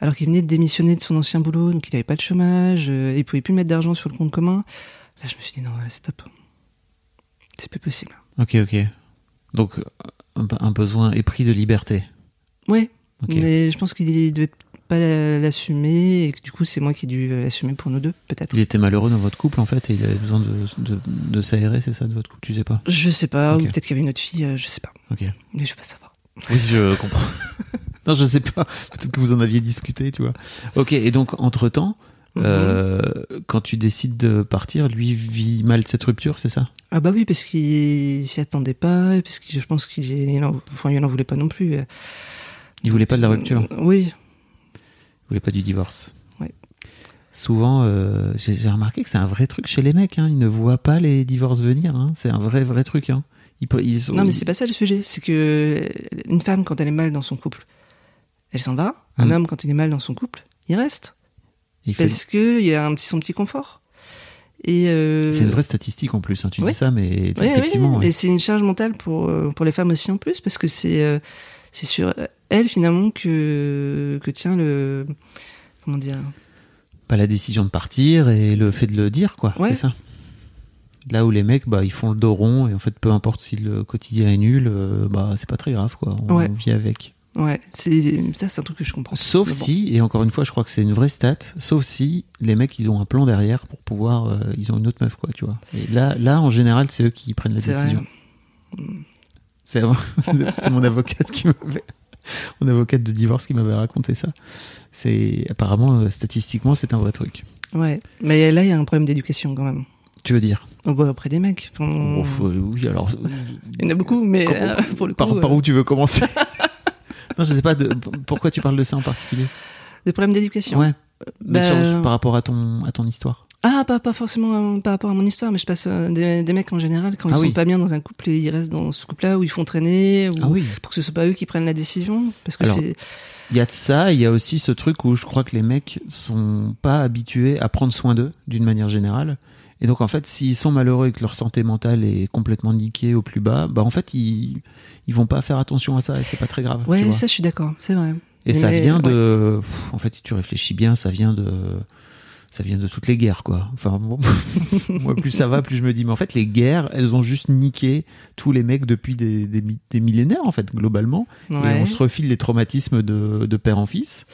Alors qu'il venait de démissionner de son ancien boulot, donc il avait pas de chômage, euh, il pouvait plus mettre d'argent sur le compte commun. Là, je me suis dit non, c'est top. C'est plus possible. Ok, ok. Donc, un, besoin épris de liberté. Ouais, mais je pense qu'il devait pas l'assumer et que du coup, c'est moi qui ai dû l'assumer pour nous deux, peut-être. Il était malheureux dans votre couple, en fait, et il avait besoin de, de, de s'aérer, c'est ça, de votre couple Tu sais pas Je sais pas, Ok. ou peut-être qu'il y avait une autre fille, euh, je sais pas. Ok. Mais je veux pas savoir. Oui, je comprends. *laughs* non, je sais pas. Peut-être que vous en aviez discuté, tu vois. Ok, et donc, entre-temps, Mhm. euh, quand tu décides de partir, lui vit mal cette rupture, c'est ça? Ah bah oui, parce qu'il s'y attendait pas, parce que je pense qu'il il en, enfin, il en voulait pas non plus. euh. Il voulait pas de la rupture? Oui, Il voulait pas du divorce Ouais. Souvent, euh, j'ai remarqué que c'est un vrai truc chez les mecs. Hein. Ils ne voient pas les divorces venir. Hein. C'est un vrai, vrai truc. Hein. Ils, ils Non, mais c'est pas ça le sujet. C'est que une femme, quand elle est mal dans son couple, elle s'en va. Un Mm. homme, quand il est mal dans son couple, il reste. il Parce que il a un petit, son petit confort. Euh, C'est une vraie statistique en plus. Hein. Tu Oui. dis ça, mais Oui, effectivement. oui. Et c'est une charge mentale pour, euh, pour les femmes aussi en plus, parce que c'est euh, c'est sur elle finalement que, que tient le. Comment dire? Pas la décision de partir et le fait de le dire, quoi. Ouais. C'est ça. Là où les mecs, bah, ils font le dos rond et en fait, peu importe si le quotidien est nul, euh, bah, c'est pas très grave, quoi. On Ouais. vit avec. Ouais, c'est ça, c'est un truc que je comprends. Sauf bon. si, et encore une fois, je crois que c'est une vraie stat, sauf si les mecs, ils ont un plan derrière pour pouvoir, euh, ils ont une autre meuf, quoi, tu vois. Et là, là, en général, c'est eux qui prennent la décision. *laughs* C'est mon avocate qui m'avait, *laughs* mon avocate de divorce qui m'avait raconté ça. C'est apparemment, euh, statistiquement, c'est un vrai truc. Ouais, mais là il y a un problème d'éducation quand même. Tu veux dire? On voit auprès des mecs. Oh, faut- Oui, alors. *laughs* Il y en a beaucoup, mais euh, pour le coup, Par, par euh, où tu veux commencer *laughs* Non, je sais pas. De, pourquoi tu parles de ça en particulier? Des problèmes d'éducation? Ouais. Mais Bah, sur- par rapport à ton, à ton histoire. Ah, pas, pas forcément euh, par rapport à mon histoire, mais je passe euh, des, des mecs en général, quand ils Ah sont oui. pas bien dans un couple, et ils restent dans ce couple-là où ils font traîner, ou Ah oui. pour que ce soit pas eux qui prennent la décision. Parce que c'est. Il y a de ça, il y a aussi ce truc où je crois que les mecs sont pas habitués à prendre soin d'eux d'une manière générale. Et donc en fait, s'ils sont malheureux et que leur santé mentale est complètement niquée au plus bas, bah en fait ils ils vont pas faire attention à ça et c'est pas très grave. Ouais, ça, je suis d'accord, c'est vrai. et ça mais- vient de, en fait, si tu réfléchis bien, ça vient de, ça vient de toutes les guerres quoi. Enfin bon, *laughs* moi plus ça va, plus je me dis, mais en fait les guerres, elles ont juste niqué tous les mecs depuis des, des, mi- des millénaires en fait globalement. Et on se refile les traumatismes de, de père en fils.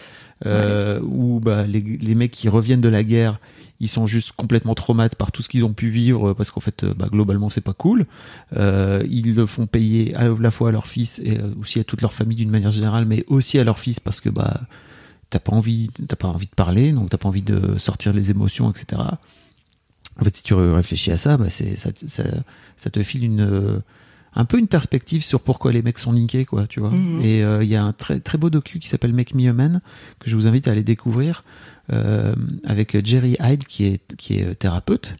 Euh, Où bah, les, les mecs qui reviennent de la guerre, ils sont juste complètement traumates par tout ce qu'ils ont pu vivre parce qu'en fait, euh, bah, globalement, c'est pas cool. Euh, ils le font payer à la fois à leur fils et euh, aussi à toute leur famille d'une manière générale, mais aussi à leur fils parce que bah t'as pas envie, t'as pas envie de parler, donc t'as pas envie de sortir les émotions, etc. En fait, si tu réfléchis à ça, bah, c'est ça, ça, ça te file une un peu une perspective sur pourquoi les mecs sont niqués, quoi, tu vois. Mhm. Et euh, il y a un très très beau docu qui s'appelle Make Me a Man que je vous invite à aller découvrir euh, avec Jerry Hyde qui est qui est euh, thérapeute.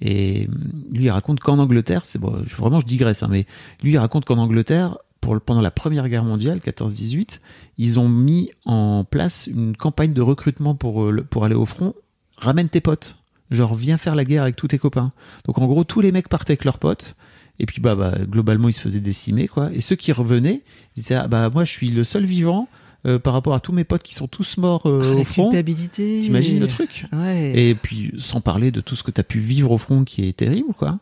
Et lui, il raconte qu'en Angleterre, c'est bon, vraiment je digresse, hein, mais lui, il raconte qu'en Angleterre, pour pendant la Première Guerre mondiale, 14-18, ils ont mis en place une campagne de recrutement pour euh, pour aller au front. Ramène tes potes, genre viens faire la guerre avec tous tes copains. Donc en gros, tous les mecs partaient avec leurs potes. Et puis bah, bah globalement ils se faisaient décimer quoi. Et ceux qui revenaient, ils disaient ah, bah moi je suis le seul vivant euh, par rapport à tous mes potes qui sont tous morts euh, Ah, au la front. culpabilité. T'imagines le truc? Ouais. Et puis sans parler de tout ce que t'as pu vivre au front qui est terrible quoi.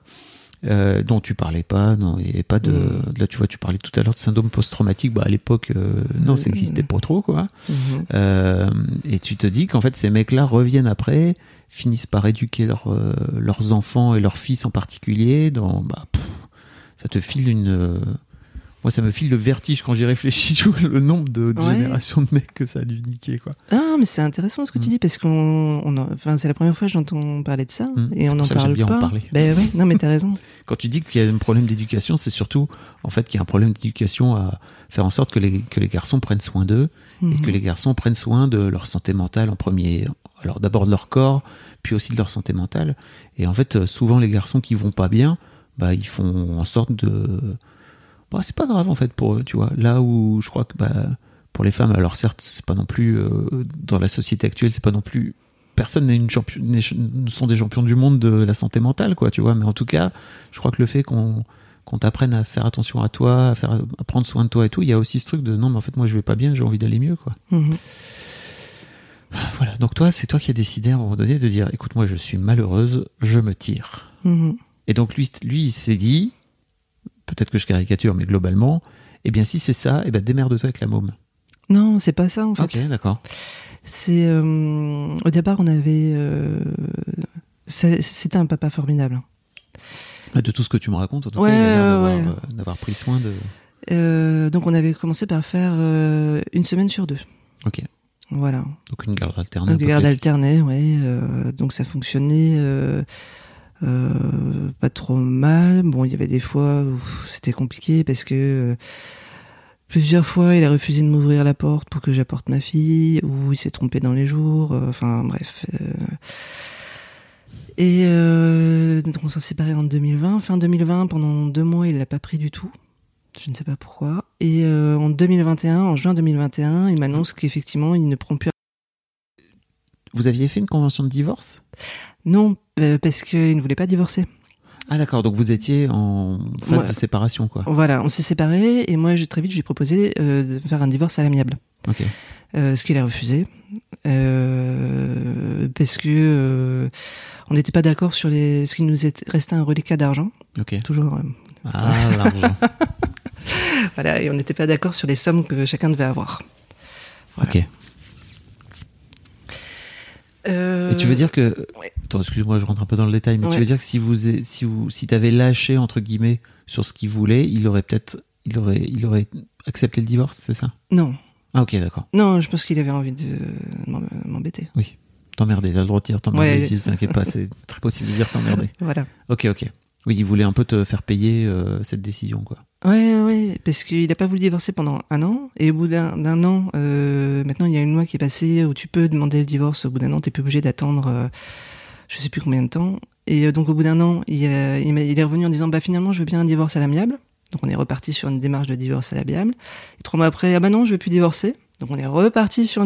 Euh, dont tu parlais pas, non, et pas de, Mm. là tu vois, tu parlais tout à l'heure de syndrome post-traumatique, bah à l'époque, euh, non, ça Mm. existait pas trop, quoi. Mhm. Euh, et tu te dis qu'en fait ces mecs-là reviennent après, finissent par éduquer leurs euh, leurs enfants et leurs fils en particulier. Dans, bah, pff, ça te file une, euh, Moi, ça me file le vertige quand j'y réfléchis, *laughs* tu vois, le nombre de, de Ouais. générations de mecs que ça a dû niquer, quoi. Ah, mais c'est intéressant ce que tu Mm. dis parce qu'on, on en- enfin, c'est la première fois que j'entends parler de ça Mm. et on n'en ça parle bien en parler. Ben ouais, non mais t'as raison. *laughs* Quand tu dis qu'il y a un problème d'éducation, c'est surtout, en fait, qu'il y a un problème d'éducation à faire en sorte que les, que les garçons prennent soin d'eux et Mhm. que les garçons prennent soin de leur santé mentale en premier. Alors d'abord de leur corps, puis aussi de leur santé mentale. Et en fait, souvent les garçons qui vont pas bien, bah ils font en sorte de, bah c'est pas grave en fait pour eux, tu vois. Là où je crois que bah pour les femmes, alors certes c'est pas non plus euh, dans la société actuelle, c'est pas non plus personne n'est une champion, ne sont des champions du monde de la santé mentale, quoi, tu vois. Mais en tout cas, je crois que le fait qu'on qu'on t'apprenne à faire attention à toi, à faire à prendre soin de toi et tout, il y a aussi ce truc de non mais en fait moi je vais pas bien, j'ai envie d'aller mieux, quoi. Mhm. Voilà, donc toi, c'est toi qui as décidé à un moment donné de dire, écoute, moi je suis malheureuse, je me tire. Mhm. Et donc lui, lui il s'est dit, peut-être que je caricature, mais globalement, eh bien si c'est ça, eh ben démerde-toi avec la môme. Non, c'est pas ça en fait. Ok, d'accord. C'est euh, au départ on avait, euh, c'était un papa formidable. De tout ce que tu me racontes, en tout Ouais, cas, il a l'air d'avoir, ouais. euh, d'avoir pris soin de... Euh, donc on avait commencé par faire une semaine sur deux. Ok, Voilà. donc une garde alternée. un Donc peu garde alternée, euh, donc ça fonctionnait pas trop mal. Bon, il y avait des fois où c'était compliqué parce que euh, plusieurs fois il a refusé de m'ouvrir la porte pour que j'apporte ma fille, ou il s'est trompé dans les jours. euh, Enfin bref. euh. Et euh, donc on s'est séparés en 2020. Fin 2020, pendant deux mois, il l'a pas pris du tout. Je ne sais pas pourquoi. Et euh, en 2021, en juin 2021, il m'annonce qu'effectivement, il ne prend plus Vous aviez fait une convention de divorce? Non, euh, parce qu'il ne voulait pas divorcer. Ah d'accord, donc vous étiez en phase Ouais. de séparation, quoi. Voilà, on s'est séparés et moi, très vite, je lui ai proposé euh, de faire un divorce à l'amiable. Ok. Euh, ce qu'il a refusé. Euh, parce que on n'était pas d'accord sur les. Ce qui nous est restait un reliquat d'argent, Ok. toujours. Ah, l'argent. *laughs* voilà, et on n'était pas d'accord sur les sommes que chacun devait avoir. Voilà. Ok. Euh, Et tu veux dire que attends, excuse-moi, je rentre un peu dans le détail, mais Ouais. tu veux dire que si vous si vous si t'avais lâché entre guillemets sur ce qu'il voulait, il aurait peut-être il aurait il aurait accepté le divorce, c'est ça? Non, Ah ok, d'accord. non, je pense qu'il avait envie de m'em- m'embêter. Oui. T'emmerder, t'as le droit de dire t'emmerder Ouais. ici, t'inquiète pas, c'est très possible de dire t'emmerder. *laughs* Voilà. Ok, ok. Oui, il voulait un peu te faire payer euh, cette décision, quoi. Ouais, ouais, parce qu'il n'a pas voulu divorcer pendant un an, et au bout d'un an, euh, maintenant il y a une loi qui est passée où tu peux demander le divorce. Au bout d'un an, t'es plus obligé d'attendre, euh, je sais plus combien de temps. Et euh, donc au bout d'un an, il, il, est revenu en disant, bah finalement, je veux bien un divorce à l'amiable. Donc on est reparti sur une démarche de divorce à l'amiable. Et trois mois après, ah bah non, je veux plus divorcer. Donc on est reparti sur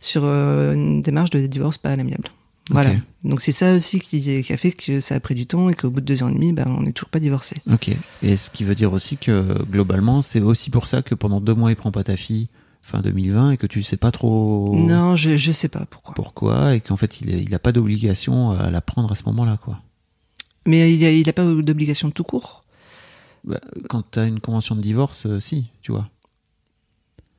sur une démarche de divorce pas à l'amiable. Voilà. Donc c'est ça aussi qui, qui a fait que ça a pris du temps et qu'au bout de deux ans et demi, bah, on n'est toujours pas divorcé. Ok. Et ce qui veut dire aussi que globalement, c'est aussi pour ça que pendant deux mois, il prend pas ta fille fin 2020 et que tu sais pas trop Non, je je sais pas pourquoi. pourquoi et qu'en fait, il, est- il a pas d'obligation à la prendre à ce moment-là, quoi. Mais il a, il a pas d'obligation de tout court. Bah, quand tu as une convention de divorce, euh, si, tu vois.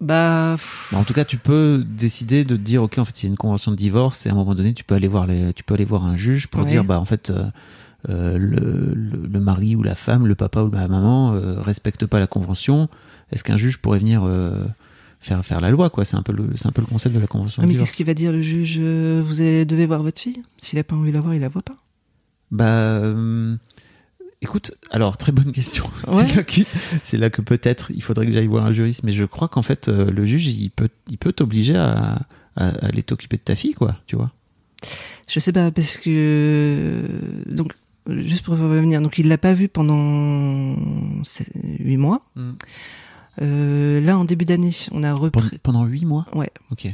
Bah, Bah, en tout cas, tu peux décider de te dire, ok, en fait, il y a une convention de divorce, et à un moment donné, tu peux aller voir les, tu peux aller voir un juge pour Ouais. dire, bah, en fait, euh, euh, le, le, le mari ou la femme, le papa ou la maman euh, respecte pas la convention. Est-ce qu'un juge pourrait venir euh, faire faire la loi, quoi? C'est un peu le, c'est un peu le concept de la convention ah, mais qu'est-ce qu'il va dire le juge Vous devez voir votre fille? S'il a pas envie de la voir, il la voit pas. Bah, écoute, alors très bonne question. *laughs* Ouais. C'est là que, peut-être il faudrait que j'aille voir un juriste, mais je crois qu'en fait euh, le juge il peut, il peut t'obliger à, à, à aller t'occuper de ta fille, quoi, tu vois. Je sais pas parce que donc juste pour revenir, donc il l'a pas vu pendant sept- huit mois. Mm. Euh, là, en début d'année, on a repris. pendant huit mois? Ouais. Ok.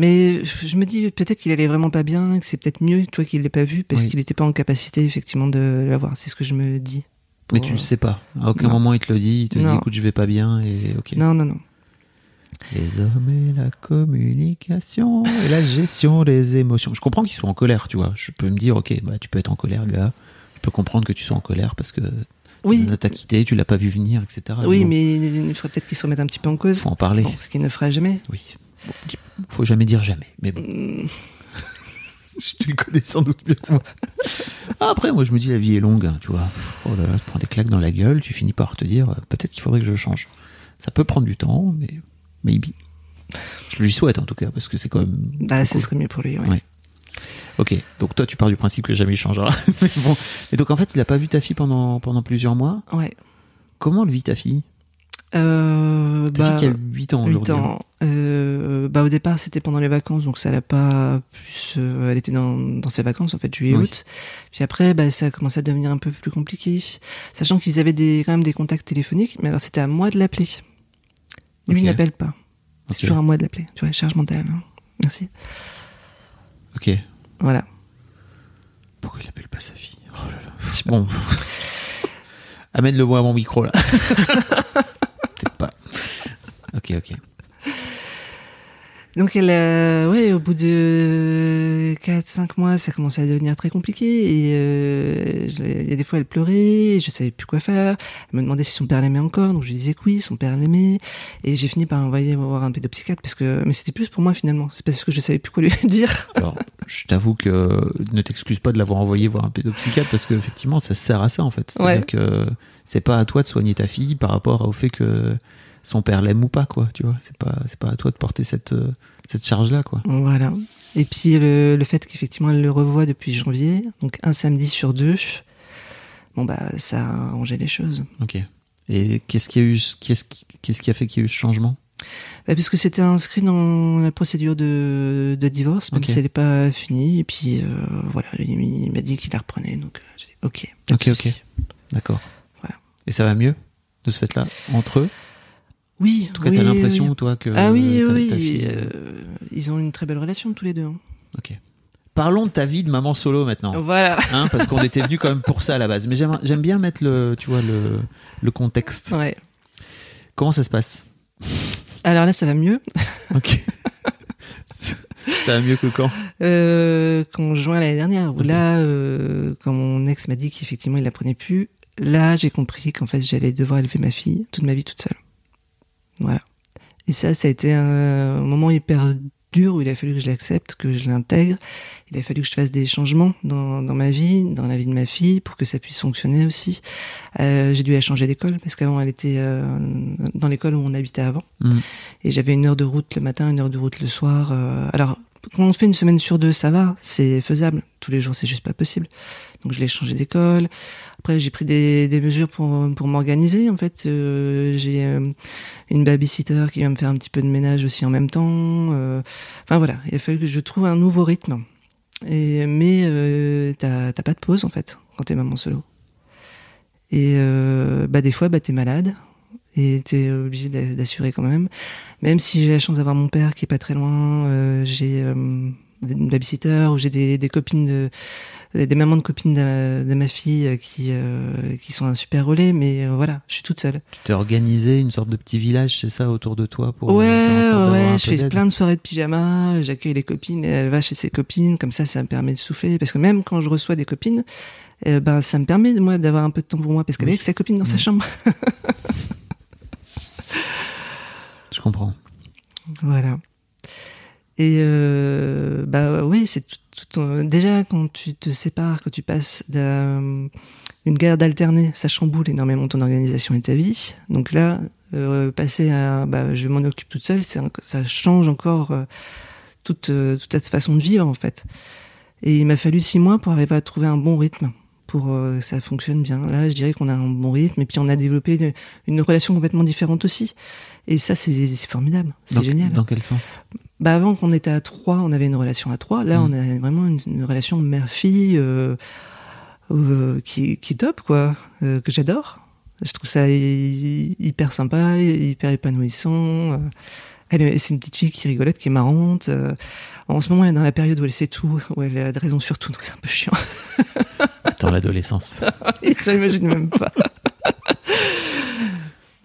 Mais je me dis peut-être qu'il allait vraiment pas bien, que c'est peut-être mieux, tu vois, qu'il l'ait pas vu parce Oui. qu'il n'était pas en capacité effectivement de la voir. C'est ce que je me dis. Mais tu le sais pas. À aucun Non. moment il te le dit. Il te dit, écoute, je vais pas bien et ok. Non, non, non. Les hommes et la communication et la gestion des émotions. Je comprends qu'ils soient en colère, tu vois. Je peux me dire, ok, bah tu peux être en colère, gars. Je peux comprendre que tu sois en colère parce que Oui. on t'a quitté, tu l'as pas vu venir, etc. Oui, Bon, mais il faudrait peut-être qu'il se remette un petit peu en cause. Faut en parler. Bon, ce qu'il ne fera jamais. Oui. Bon, faut jamais dire jamais. Mais bon, Mm. *laughs* tu le connais sans doute mieux que moi. Ah, Après, moi, je me dis, la vie est longue, hein, tu vois. Oh là là, tu prends des claques dans la gueule, tu finis par te dire, euh, peut-être qu'il faudrait que je change. Ça peut prendre du temps, mais maybe. Je lui souhaite en tout cas, parce que c'est quand même. Bah, ce cool. serait mieux pour lui, ouais. Ouais. Ok, donc toi, tu pars du principe que jamais il changera. *laughs* mais bon. Et donc, en fait, il a pas vu ta fille pendant, pendant plusieurs mois. Ouais. Comment le vit ta fille Euh, Ta bah, fille qui a 8 ans 8 aujourd'hui. hein. ans. Euh, bah, au départ, c'était pendant les vacances, donc ça l'a pas plus. euh, elle était dans, dans ses vacances, en fait, juillet, Oui. août. Puis après, bah, ça a commencé à devenir un peu plus compliqué. Sachant qu'ils avaient des, quand même des contacts téléphoniques, mais alors c'était à moi de l'appeler. Lui, Ok. il n'appelle pas. C'est toujours à moi de l'appeler. Tu vois, charge mentale. hein. Merci. Ok. Voilà. Pourquoi il appelle pas sa fille? Oh là là. Bon. Amène-le moi à mon micro là. *laughs* Peut-être pas. Ok, ok. Donc elle, euh, ouais, au bout de 4-5 mois, ça commençait à devenir très compliqué. Et euh, je- il y a des fois, elle pleurait, et je savais plus quoi faire. Elle me demandait si son père l'aimait encore, donc je lui disais que oui, son père l'aimait. Et j'ai fini par l'envoyer voir un pédopsychiatre parce que, mais c'était plus pour moi finalement. C'est parce que je savais plus quoi lui *laughs* dire. Alors, je t'avoue que ne t'excuse pas de l'avoir envoyé voir un pédopsychiatre parce que effectivement, ça sert à ça en fait. C'est-à-dire Ouais. que c'est pas à toi de soigner ta fille par rapport au fait que son père l'aime ou pas, quoi. Tu vois, c'est pas, c'est pas à toi de porter cette, euh, cette charge-là, quoi. Voilà. Et puis le, le fait qu'effectivement elle le revoit depuis janvier, donc un samedi sur deux, bon bah ça a arrangé les choses. Ok. Et qu'est-ce qui a eu, qu'est-ce qui, qu'est-ce qui a fait qu'il y a eu ce changement? Bah, puisque c'était inscrit dans la procédure de, de divorce, même Ok. si elle n'est pas finie. Et puis, euh, voilà, il, m'a dit qu'il la reprenait. Donc, euh, j'ai dit, ok. Ok, ok. D'accord. Voilà. Et ça va mieux de ce fait-là entre eux? Oui, En tout cas, oui, t'as l'impression, oui. toi, que Ah oui, ta, oui. ta fille. euh, ils ont une très belle relation tous les deux. hein. Ok. Parlons de ta vie de maman solo maintenant. Voilà. *laughs* Hein, parce qu'on était venu quand même pour ça à la base. Mais j'aime, bien mettre le, tu vois, le, le contexte. Ouais. Comment ça se passe? Alors là, ça va mieux. *laughs* Ok. ça va mieux que quand? Euh, quand juin l'année dernière, où là, euh, quand mon ex m'a dit qu'effectivement il la prenait plus, là j'ai compris qu'en fait j'allais devoir élever ma fille toute ma vie toute seule. Voilà. Et ça, ça a été un moment hyper dur où il a fallu que je l'accepte, que je l'intègre. Il a fallu que je fasse des changements dans, dans ma vie, dans la vie de ma fille, pour que ça puisse fonctionner aussi. Euh, j'ai dû la changer d'école parce qu'avant elle était euh, dans l'école où on habitait avant. Mm. Et j'avais une heure de route le matin, une heure de route le soir. euh, alors, quand on fait une semaine sur deux, ça va, c'est faisable. Tous les jours, c'est juste pas possible. Donc, je l'ai changé d'école. Après, j'ai pris des, des mesures pour, pour m'organiser. En fait, euh, j'ai euh, une babysitter qui va me faire un petit peu de ménage aussi en même temps. euh, Enfin, voilà, il a fallu que je trouve un nouveau rythme. Et, mais euh, t'as pas de pause, en fait, quand t'es maman solo. Et euh, bah, des fois, bah, t'es malade et t'es obligé d'a- d'assurer quand même. Même si j'ai la chance d'avoir mon père qui est pas très loin, euh, j'ai euh, une babysitter ou j'ai des, des copines de des mamans de copines de, de ma fille euh, qui euh, qui sont un super relais, mais euh, voilà, je suis toute seule. Tu t'es organisé une sorte de petit village, c'est ça, autour de toi pour ouais, ouais, je fais plein de soirées de pyjama, j'accueille les copines, et elle va chez ses copines, comme ça, ça me permet de souffler. Parce que même quand je reçois des copines, euh, ben ça me permet moi d'avoir un peu de temps pour moi, parce qu'elle est Oui. avec sa copine dans sa chambre. Je comprends. Voilà. Et euh, bah oui, c'est tout, tout, déjà quand tu te sépares, quand tu passes d'une garde alternée, ça chamboule énormément ton organisation et ta vie. Donc là, euh, passer à bah, je m'en occupe toute seule, ça change encore euh, toute euh, toute cette façon de vivre en fait. Et il m'a fallu six mois pour arriver à trouver un bon rythme pour euh, que ça fonctionne bien. Là, je dirais qu'on a un bon rythme et puis on a développé une, une relation complètement différente aussi. Et ça, c'est formidable, c'est génial. Dans quel sens? Bah avant qu'on était à trois, on avait une relation à trois. Là, Mm. on a vraiment une, une relation mère-fille euh, euh, qui, qui est top, quoi, euh, que j'adore. Je trouve ça hy- hyper sympa, hyper épanouissant. Elle, est- c'est une petite fille qui rigolote, qui est marrante. En ce moment, elle est dans la période où elle sait tout, où elle a de raison sur tout, donc c'est un peu chiant. Dans l'adolescence. *laughs* J'imagine même pas.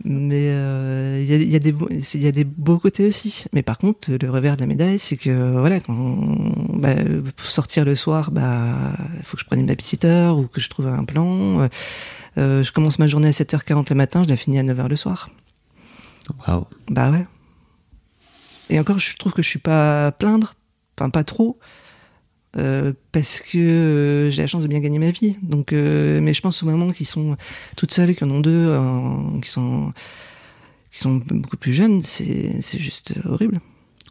Mais euh, il y, a, il y, a des il y a des beaux côtés aussi. Mais par contre, le revers de la médaille, c'est que voilà, quand on- bah, pour sortir le soir, bah, il faut que je prenne une babysitter ou que je trouve un plan. Euh, je commence ma journée à 7h40 le matin, je la finis à 9h le soir. Waouh. Bah ouais. Et encore, je trouve que je suis pas à plaindre, enfin pas trop. Euh, parce que euh, j'ai la chance de bien gagner ma vie. Donc, euh, mais je pense aux mamans qui sont toutes seules, qui en ont deux, qui sont qui sont beaucoup plus jeunes, c'est c'est juste horrible.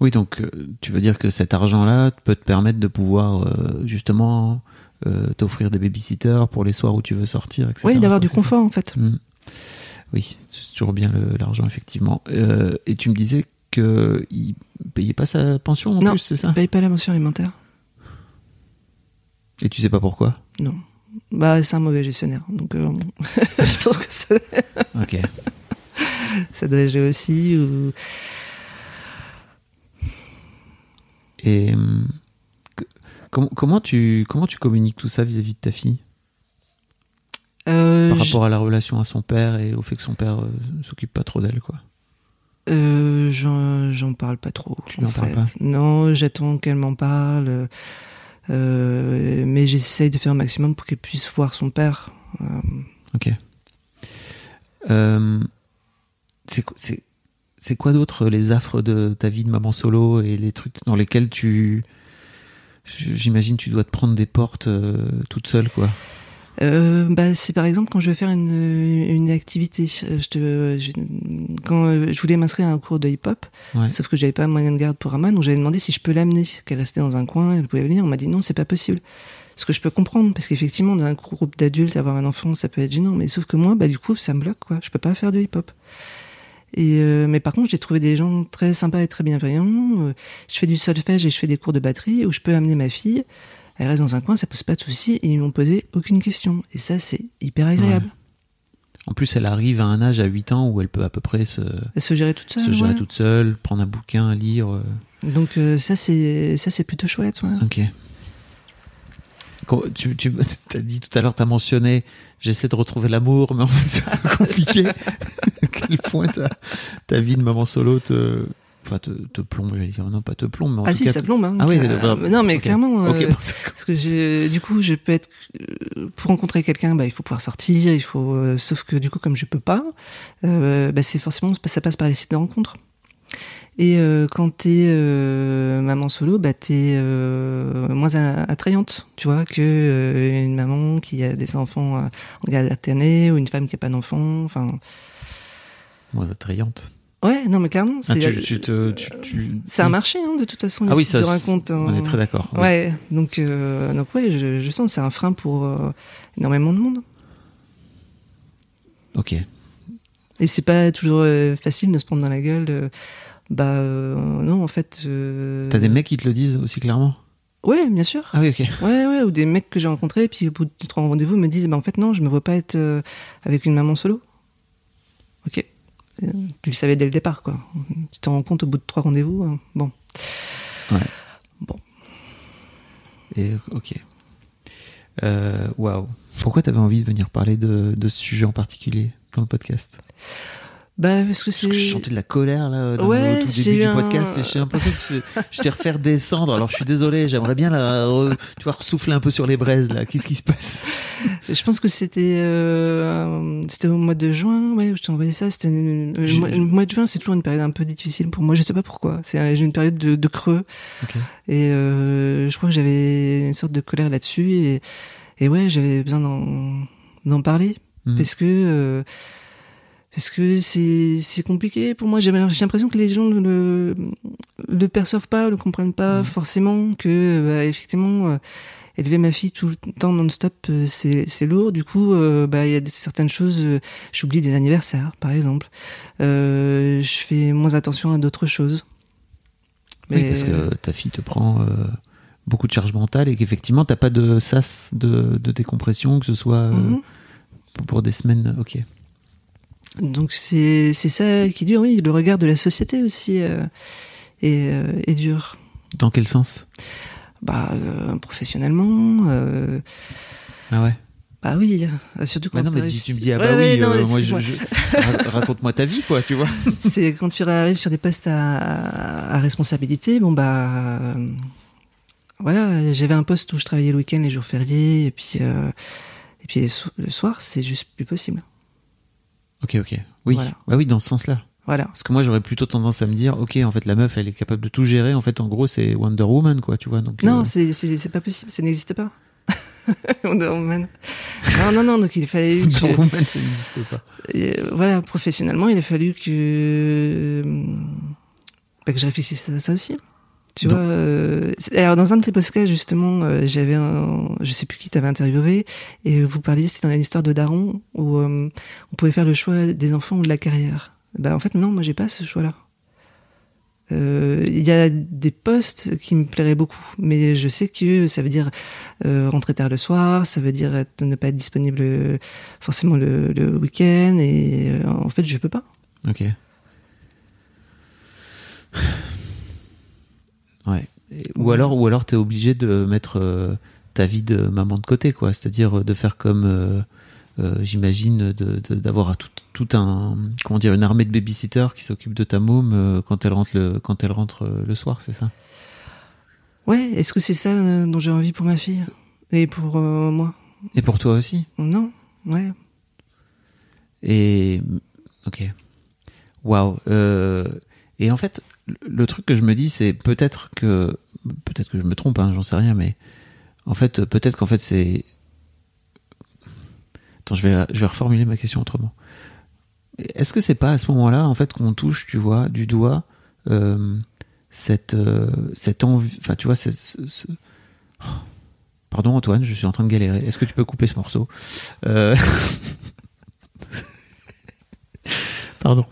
Oui, donc tu veux dire que cet argent-là peut te permettre de pouvoir justement t'offrir des babysitters pour les soirs où tu veux sortir, etc. Oui, d'avoir du ça confort en fait. Mm. Oui, c'est toujours bien l'argent, effectivement. Et tu me disais qu'il payait pas sa pension en Non. plus, c'est ça Je paye pas la mention alimentaire. Et tu sais pas pourquoi Non. Bah, c'est un mauvais gestionnaire. Donc, euh, *laughs* je pense que ça, *laughs* Ok. ça doit jouer aussi. Ou... Et hum, que- comment, comment, tu, comment tu communiques tout ça vis-à-vis de ta fille? Euh, Par rapport à la relation à son père et au fait que son père euh, s'occupe pas trop d'elle, quoi? Euh, j'en, parle pas trop. Tu lui en en parles pas? Non, j'attends qu'elle m'en parle. Euh, mais j'essaye de faire un maximum pour qu'elle puisse voir son père. Euh, Ok. Euh, c'est qu- c'est c'est quoi d'autre les affres de ta vie de maman solo et les trucs dans lesquels tu j'imagine tu dois te prendre des portes toute seule quoi? Euh, bah, c'est par exemple quand je vais faire une, une activité. Euh, Je te, je- quand euh, je voulais m'inscrire à un cours de hip-hop, Ouais. sauf que j'avais pas moyen de garde pour Aman, donc j'avais demandé si je peux l'amener, qu'elle restait dans un coin, elle pouvait venir. On m'a dit non, c'est pas possible. Ce que je peux comprendre, parce qu'effectivement, dans un groupe d'adultes, avoir un enfant, ça peut être gênant. Mais sauf que moi, bah du coup, ça me bloque, quoi. Je peux pas faire de hip-hop. Et euh, mais par contre, j'ai trouvé des gens très sympas et très bienveillants. Euh, je fais du solfège et je fais des cours de batterie où je peux amener ma fille. Elle reste dans un coin, ça pose pas de soucis et ils m'ont posé aucune question. Et ça, c'est hyper agréable. En plus elle arrive à un âge à 8 ans où elle peut à peu près se, se gérer toute seule. se gérer ouais. toute seule, prendre un bouquin, lire. euh, Donc euh, ça, c'est ça, c'est plutôt chouette. Ouais. Ok. Quand Tu, tu as *laughs* dit tout à l'heure, tu as mentionné, j'essaie de retrouver l'amour, mais en fait *laughs* c'est compliqué. *laughs* à quel point ta, ta vie de maman solo te, enfin, te, te plombe, j'allais dire, non pas te plombe, mais en Ah tout si, cas... ça plombe. Hein, Ah oui, Euh, non, mais clairement. Euh, Parce que du coup, je peux être euh, pour rencontrer quelqu'un, bah, il faut pouvoir sortir, il faut. euh, sauf que du coup, comme je peux pas, bah, c'est forcément ça passe par les sites de rencontres. Et quand t'es maman solo, bah t'es moins attrayante, tu vois, que une maman qui a des enfants en alternée ou une femme qui a pas d'enfants. Enfin, moins attrayante. Ouais, non, mais clairement, Ah, c'est tu, tu te- tu- tu- c'est un marché hein, de toute façon. Ah oui, ça, de rencontres. on est hein. très d'accord. Ouais, donc, euh, donc ouais, je, je sens que c'est un frein pour euh, énormément de monde. Ok. Et c'est pas toujours euh, facile de se prendre dans la gueule. euh, bah non, en fait. T'as des mecs qui te le disent aussi clairement? Ouais, bien sûr. Ah oui, ok. Ouais, ouais, ou des mecs que j'ai rencontrés, puis au bout de trois rendez-vous, me disent, bah en fait non, je me vois pas être avec une maman solo. Ok. Tu le savais dès le départ, quoi. Tu t'en rends compte au bout de trois rendez-vous. hein. Bon. Ouais. Bon. Et ok. Euh, Waouh. Pourquoi t'avais envie de venir parler de, de ce sujet en particulier dans le podcast? Bah parce que Parce que je c'est. chantais de la colère là dans Ouais, le tout début du un- podcast et j'ai l'impression que je, je t'ai refaire descendre. Alors je suis désolé, j'aimerais bien re- tu vois, ressouffler un peu sur les braises là. Qu'est-ce qui se passe? Je pense que c'était euh, c'était au mois de juin, ouais, où je t'ai envoyé ça. C'était J'ai- mois- le mois de juin, c'est toujours une période un peu difficile pour moi. Je sais pas pourquoi. C'est euh, j'ai une période de, de creux et euh, je crois que j'avais une sorte de colère là-dessus et et ouais, j'avais besoin d'en d'en parler Mhm. parce que euh, parce que c'est c'est compliqué pour moi. J'ai l'impression que les gens ne le le perçoivent pas, le comprennent pas Mhm. forcément que bah, effectivement. euh, élever ma fille tout le temps non-stop, euh, c'est c'est lourd. Du coup, euh, bah il y a certaines choses. euh, J'oublie des anniversaires, par exemple. Euh, je fais moins attention à d'autres choses. Oui, parce que ta fille te prend beaucoup de charge mentale et qu'effectivement t'as pas de sas de, de décompression, que ce soit pour- pour des semaines. Ok. Donc c'est c'est ça qui est dur. Oui, le regard de la société aussi euh, est, euh, est dur. Dans quel sens? Bah euh, professionnellement. euh, Ah ouais? bah oui, euh, surtout quand Bah non, mais t'arrives- tu, tu me dis ah bah ouais, oui, non, euh, moi je, je- ra- raconte-moi ta vie quoi, tu vois. *laughs* c'est quand tu arrives sur des postes à, à responsabilité, bon bah euh, voilà, j'avais un poste où je travaillais le week-end, les jours fériés, et puis euh, et puis les so- le soir, c'est juste plus possible. Ok, ok. Oui, Voilà. bah oui, dans ce sens-là. Voilà. Parce que moi, j'aurais plutôt tendance à me dire, ok, en fait, la meuf, elle est capable de tout gérer. En fait, en gros, c'est Wonder Woman, quoi, tu vois. Donc, Non, euh, c'est c'est c'est pas possible, ça n'existe pas. *laughs* Wonder Woman. Non, non, non, donc il fallait eu Wonder que, Woman, ça n'existe pas. euh, voilà, professionnellement, il a fallu que, bah, que je réfléchisse à ça aussi. Tu Donc- vois, euh, alors dans un de tes podcasts justement, euh, j'avais un, je sais plus qui t'avait interviewé, et vous parliez, c'était dans une histoire de Daron où euh, on pouvait faire le choix des enfants ou de la carrière. Bah en fait non, moi j'ai pas ce choix-là. Euh, Il y a des postes qui me plairaient beaucoup, mais je sais que ça veut dire rentrer tard le soir, ça veut dire être- ne pas être disponible forcément le, le week-end, et en fait je peux pas. Ok. Ouais. Et- Ou alors, ou alors, t'es obligé de mettre euh, ta vie de maman de côté, quoi. C'est-à-dire euh, de faire comme, euh, euh, j'imagine, de- de- d'avoir tout, tout un, comment dire, une armée de babysitters qui s'occupe de ta môme euh, quand elle rentre le, quand elle rentre le soir, c'est ça? Ouais, est-ce que c'est ça dont j'ai envie pour ma fille? Et pour euh, moi? Et pour toi aussi? Non, ouais. Et ok, waouh. Et en fait, le- truc que je me dis, c'est peut-être que peut-être que je me trompe, hein, j'en sais rien, mais en fait, peut-être qu'en fait c'est. Attends, je vais reformuler ma question autrement. Est-ce que c'est pas à ce moment-là, en fait, qu'on touche, tu vois, du doigt euh, cette euh, cette envie, enfin, tu vois, Oh. Pardon Antoine, je suis en train de galérer. Est-ce que tu peux couper ce morceau? Euh, *laughs* Pardon.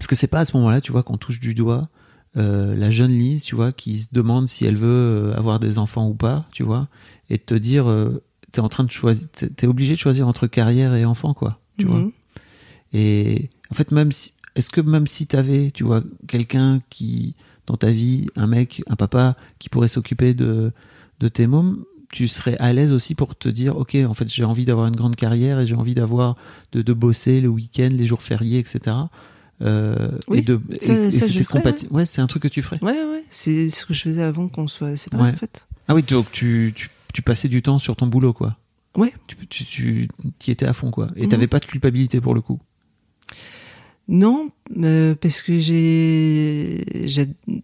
Est-ce que c'est pas à ce moment-là, tu vois, qu'on touche du doigt euh, la jeune Lise, tu vois, qui se demande si elle veut euh, avoir des enfants ou pas, tu vois, et te dire, euh, t'es en train de choisir, t'es t'es obligé de choisir entre carrière et enfant, quoi, tu vois. Mhm. Et en fait, même si, est-ce que même si t'avais, tu vois, quelqu'un qui, dans ta vie, un mec, un papa, qui pourrait s'occuper de, de tes mômes, tu serais à l'aise aussi pour te dire, ok, en fait, j'ai envie d'avoir une grande carrière et j'ai envie d'avoir, de, de bosser le week-end, les jours fériés, etc. Euh, Oui, et de, ça- et- je ferais. Ouais, c'est un truc que tu ferais. Ouais, ouais, c'est ce que je faisais avant qu'on soit séparés, Ouais. en fait. Ah oui, donc tu, tu, tu passais du temps sur ton boulot, quoi. Ouais. Tu, tu, tu y étais à fond, quoi. Et Mhm. t'avais pas de culpabilité pour le coup. Non, euh, parce que j'ai,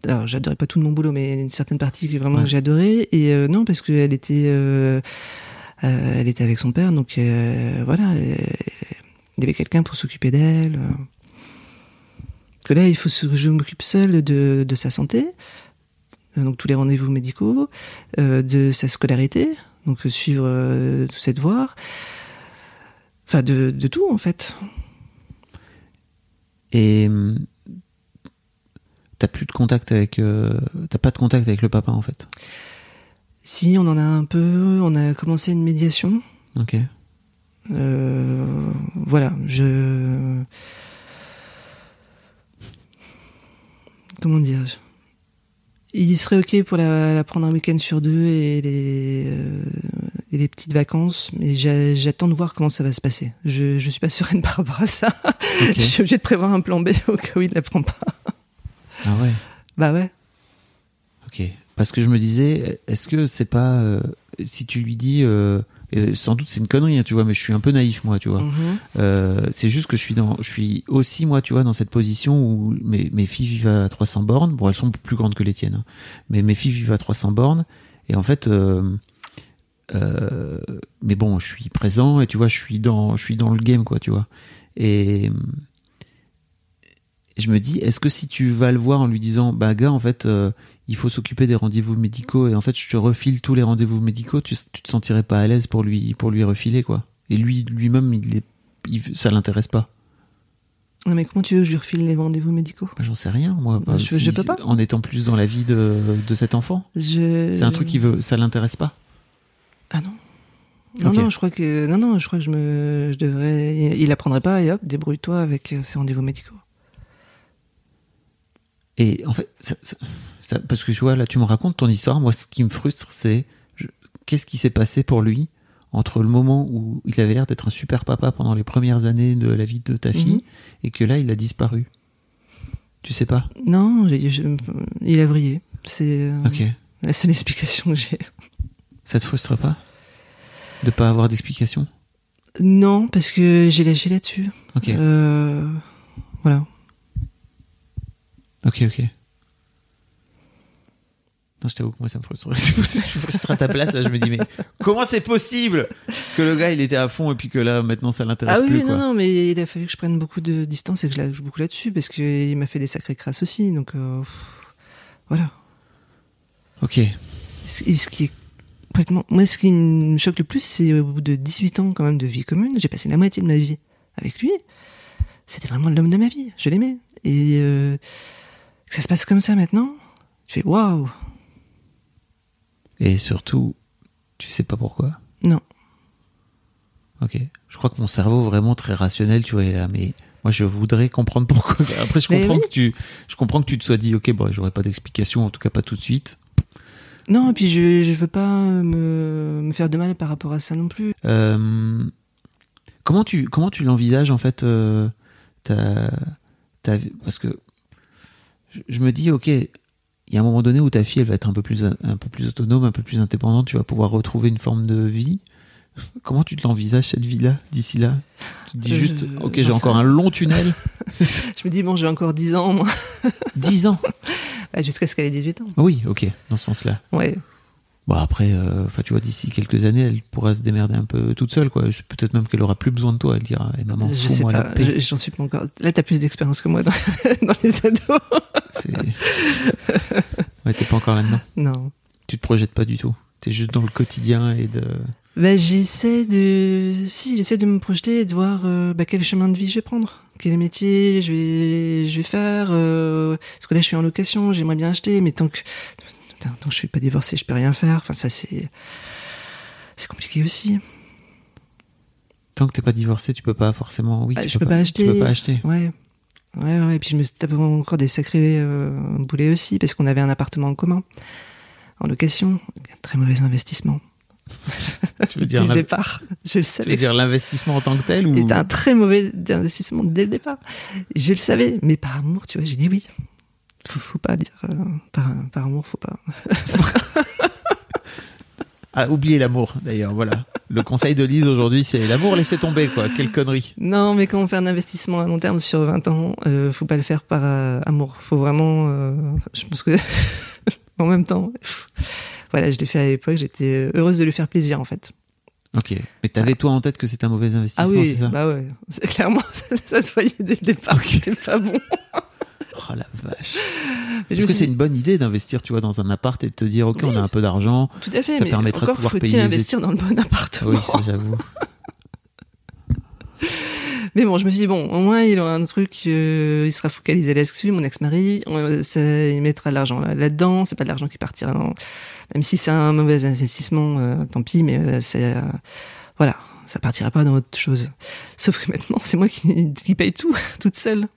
alors j'adorais pas tout de mon boulot, mais une certaine partie que vraiment Ouais. que adoré. Et euh, non, parce qu'elle était, euh, elle était avec son père, donc voilà, il y avait quelqu'un pour s'occuper d'elle. Que là, il faut que je m'occupe seule de, de sa santé, euh, donc tous les rendez-vous médicaux, euh, de sa scolarité, donc euh, suivre euh, tous ses devoirs, enfin de, de tout en fait. Et hum, t'as plus de contact avec, euh, t'as pas de contact avec le papa en fait? Si, on en a un peu. On a commencé une médiation. Ok. Voilà, je. Comment dire Il serait ok pour la, la prendre un week-end sur deux et les, euh, et les petites vacances, mais j'a- j'attends de voir comment ça va se passer. Je, je suis pas sereine *laughs* par rapport à ça. Ok. *laughs* je suis obligée de prévoir un plan B *laughs* au cas où il la prend pas. Ah ouais. Bah ouais. Ok. Parce que je me disais, est-ce que c'est pas euh, si tu lui dis, euh, sans doute c'est une connerie, hein, tu vois, mais je suis un peu naïf moi, tu vois. Mhm. Euh, c'est juste que je suis dans, je suis aussi moi, tu vois, dans cette position où mes, mes filles vivent à 300 bornes. Bon, elles sont plus grandes que les tiennes, hein. mais mes filles vivent à 300 bornes. Et en fait, euh, euh, mais bon, je suis présent et tu vois, je suis dans, je suis dans le game, quoi, tu vois. Et je me dis, est-ce que si tu vas le voir en lui disant, bah gars, en fait, il faut s'occuper des rendez-vous médicaux et en fait, je te refile tous les rendez-vous médicaux, tu, tu te sentirais pas à l'aise pour lui, pour lui refiler, quoi. Et lui, lui-même, il est, il- ça l'intéresse pas. Non, mais comment tu veux que je lui refile les rendez-vous médicaux? Bah, J'en sais rien, moi. Bah, je- je peux pas. En étant plus dans la vie de, de cet enfant. je... C'est un truc qui veut, ça l'intéresse pas. Ah non. Non, non, je crois que non, non, je crois que je me, je devrais. Il apprendrait pas et hop, débrouille-toi avec euh, ses rendez-vous médicaux. Et en fait, ça- ça- ça- parce que tu vois, là, tu me racontes ton histoire. Moi, ce qui me frustre, c'est qu'est-ce qui s'est passé pour lui entre le moment où il avait l'air d'être un super papa pendant les premières années de la vie de ta fille Mhm. et que là, il a disparu. Tu sais pas? Non, je- il a vrillé. C'est euh, Ok. la seule explication que j'ai. Ça te frustre pas? De pas avoir d'explication? Non, parce que j'ai lâché là-dessus. Ok. Euh, voilà. Ok, ok. Non, je t'avoue que moi, ça me frustre. *laughs* je suis frustré à ta place. Là, je me dis, mais comment c'est possible que le gars, il était à fond et puis que là, maintenant, ça l'intéresse Ah oui, plus, oui, quoi. non, non, mais il a fallu que je prenne beaucoup de distance et que je la joue beaucoup là-dessus parce qu'il m'a fait des sacrées crasses aussi. Donc euh, voilà. Ok. Et ce qui est complètement. Moi, ce qui me choque le plus, c'est au bout de 18 ans, quand même, de vie commune, j'ai passé la moitié de ma vie avec lui. C'était vraiment l'homme de ma vie. Je l'aimais. Et euh, que ça se passe comme ça maintenant, tu fais waouh. Et surtout, tu sais pas pourquoi? Non. Ok. Je crois que mon cerveau, vraiment très rationnel, tu vois, est là, mais moi, je voudrais comprendre pourquoi. *laughs* Après, je comprends oui. que tu, je comprends que tu te sois dit, ok, bon, j'aurais pas d'explication, en tout cas pas tout de suite. Non, et puis je, je veux pas me, me faire de mal par rapport à ça non plus. Euh, comment tu comment tu l'envisages en fait euh, ta, parce que je, je me dis ok il y a un moment donné où ta fille elle va être un peu plus un peu plus autonome un peu plus indépendante. Tu vas pouvoir retrouver une forme de vie. Comment tu te l'envisages cette vie là d'ici là? Tu te dis Euh, juste ok j'ai encore un long tunnel. *laughs* Ça. Je me dis, bon, j'ai encore 10 ans, moi, 10 ans? *laughs* Bah, jusqu'à ce qu'elle ait 18 ans. oui ok dans ce sens là Ouais. Bon après, euh, enfin tu vois, d'ici quelques années, elle pourra se démerder un peu toute seule, quoi. Peut-être même qu'elle aura plus besoin de toi. Elle dira, eh, maman, je sais pas, j'en suis pas encore. Là, t'as plus d'expérience que moi dans, *laughs* dans les ados. Ouais, t'es pas encore là-dedans. Non. Tu te projettes pas du tout. T'es juste dans le quotidien et de. Bah, j'essaie de, si, j'essaie de me projeter et de voir euh, bah, quel chemin de vie je vais prendre, quel métier je vais, je vais faire. Euh, parce que là, je suis en location, j'aimerais bien acheter, mais tant que, putain, tant que je suis pas divorcée, je peux rien faire. Enfin, ça, c'est, c'est compliqué aussi. Tant que t'es pas divorcé, tu peux pas forcément. Oui, Bah, tu je peux peux pas acheter. Tu peux pas acheter. Ouais. Ouais, ouais. Et puis je me tape encore des sacrés euh, boulets aussi, parce qu'on avait un appartement en commun, en location. Un très mauvais investissement. *laughs* Tu veux Dès dire, le l'in- départ. Je le tu savais. veux dire l'investissement en tant que tel ou C'était un très mauvais investissement dès le départ. Je le savais, mais par amour, tu vois, j'ai dit oui. Faut, faut pas dire euh, par, par amour, faut pas. *laughs* Ah, oubliez l'amour, d'ailleurs. Voilà. Le conseil de Lise aujourd'hui, c'est l'amour, laissez tomber, quoi. Quelle connerie. Non, mais quand on fait un investissement à long terme sur 20 ans, euh, faut pas le faire par euh, amour. Faut vraiment. euh, je pense que *laughs* en même temps, voilà, je l'ai fait à l'époque. J'étais heureuse de lui faire plaisir, en fait. Ok. Mais t'avais toi en tête que c'était un mauvais investissement, Ah oui, c'est ça bah ouais. *laughs* Clairement, ça, ça se voyait dès le départ. C'était pas bon. Oh la vache. *laughs* Me que c'est une bonne idée d'investir, tu vois, dans un appart et de te dire, ok, on a un peu d'argent. Tout à fait. ça mais permettra de encore pouvoir faut-il payer investir dans le bon appartement. Oui, ça j'avoue. *laughs* Mais bon, je me suis dit, bon, au moins, il aura un truc, euh, il sera focalisé là-dessus, mon ex-mari, il mettra de l'argent là- là-dedans, c'est pas de l'argent qui partira dans... Même si c'est un mauvais investissement, euh, tant pis, mais euh, c'est... euh, voilà, ça partira pas dans autre chose. Sauf que maintenant, c'est moi qui, qui paye tout, *laughs* toute seule.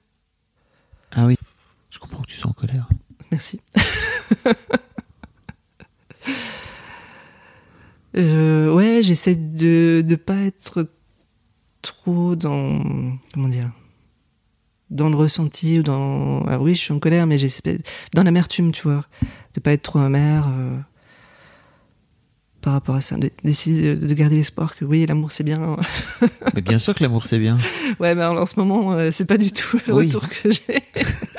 Ah oui. Je comprends que tu sois en colère. Merci. *laughs* Euh, ouais, j'essaie de de pas être trop dans comment dire dans le ressenti ou dans alors oui je suis en colère mais j'essaie dans l'amertume tu vois de pas être trop amère euh, par rapport à ça de- d'essayer de, de garder l'espoir que oui l'amour c'est bien Mais bien sûr que l'amour c'est bien. *laughs* ouais mais en ce moment euh, c'est pas du tout le Oui. retour que j'ai *laughs*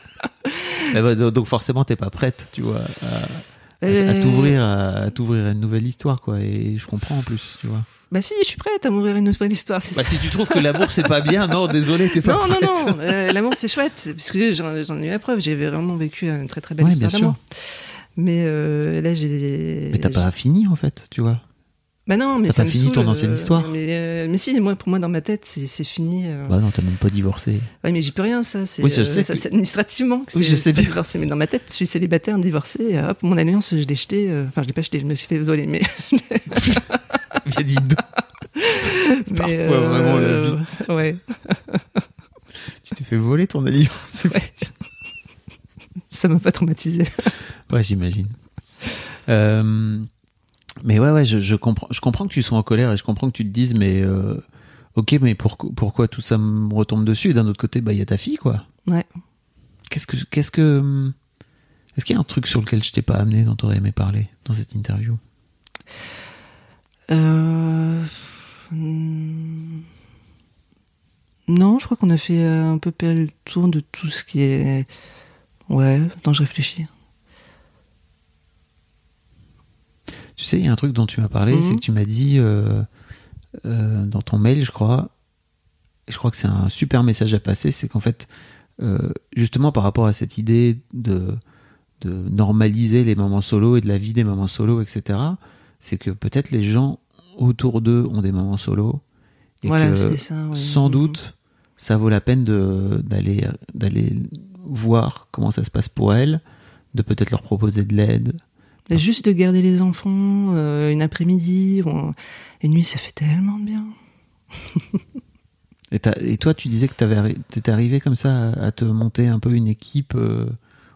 bah, donc forcément t'es pas prête, tu vois, à, à- à Euh, t'ouvrir, à, à t'ouvrir à une nouvelle histoire, quoi. Et je comprends en plus, tu vois. bah si je suis prête à mourir une nouvelle histoire c'est Bah, ça si tu trouves que l'amour c'est pas bien, non, désolé, t'es pas Non, non, prête. non, euh, l'amour c'est chouette, parce que j'en j'en ai eu la preuve, j'ai vraiment vécu une très très belle Ouais, histoire bien sûr. d'amour. Mais euh, là j'ai. Mais t'as pas fini en fait, tu vois. Bah non, mais ça pas me fini ton ancienne euh, histoire Mais, euh, mais si, moi, pour moi, dans ma tête, c'est fini. euh. Bah non, t'as même pas divorcé. Ouais, mais j'y peux rien, ça. Oui, je euh, sais ça, que- c'est administrativement. que Oui, je sais bien. divorcé. Mais dans ma tête, je suis célibataire, divorcé. Hop, mon alliance, je l'ai jeté. euh, Enfin, je l'ai pas jeté, je me suis fait voler. Mais, *laughs* Bien dit. *laughs* Parfois, vraiment, la vie. Ouais. *laughs* Tu t'es fait voler ton alliance. ouais. ça m'a pas traumatisé. Ouais, j'imagine. Euh, mais ouais, ouais, je, je comprends, je comprends que tu sois en colère et je comprends que tu te dises, mais euh, ok, mais pourquoi, pourquoi tout ça me retombe dessus? Et d'un autre côté, bah, il y a ta fille, quoi. Ouais. Qu'est-ce que, qu'est-ce que, est-ce qu'il y a un truc sur lequel je t'ai pas amené, dont t'aurais aimé parler dans cette interview? Euh... Non, je crois qu'on a fait euh, un peu le tour de tout ce qui est Ouais, attends, je réfléchis. Tu sais, il y a un truc dont tu m'as parlé, Mhm. c'est que tu m'as dit euh, euh, dans ton mail, je crois, et je crois que c'est un super message à passer, c'est qu'en fait, euh, justement par rapport à cette idée de, de normaliser les moments solo et de la vie des moments solo, etc., c'est que peut-être les gens autour d'eux ont des moments solo, et voilà, que c'était ça. ouais. sans Mhm. doute, ça vaut la peine d'aller voir comment ça se passe pour elles, de peut-être leur proposer de l'aide. Et Juste de garder les enfants euh, une après-midi, ou une nuit, ça fait tellement de bien. *laughs* Et, toi, tu disais que tu étais arrivé comme ça à, à te monter un peu une équipe euh,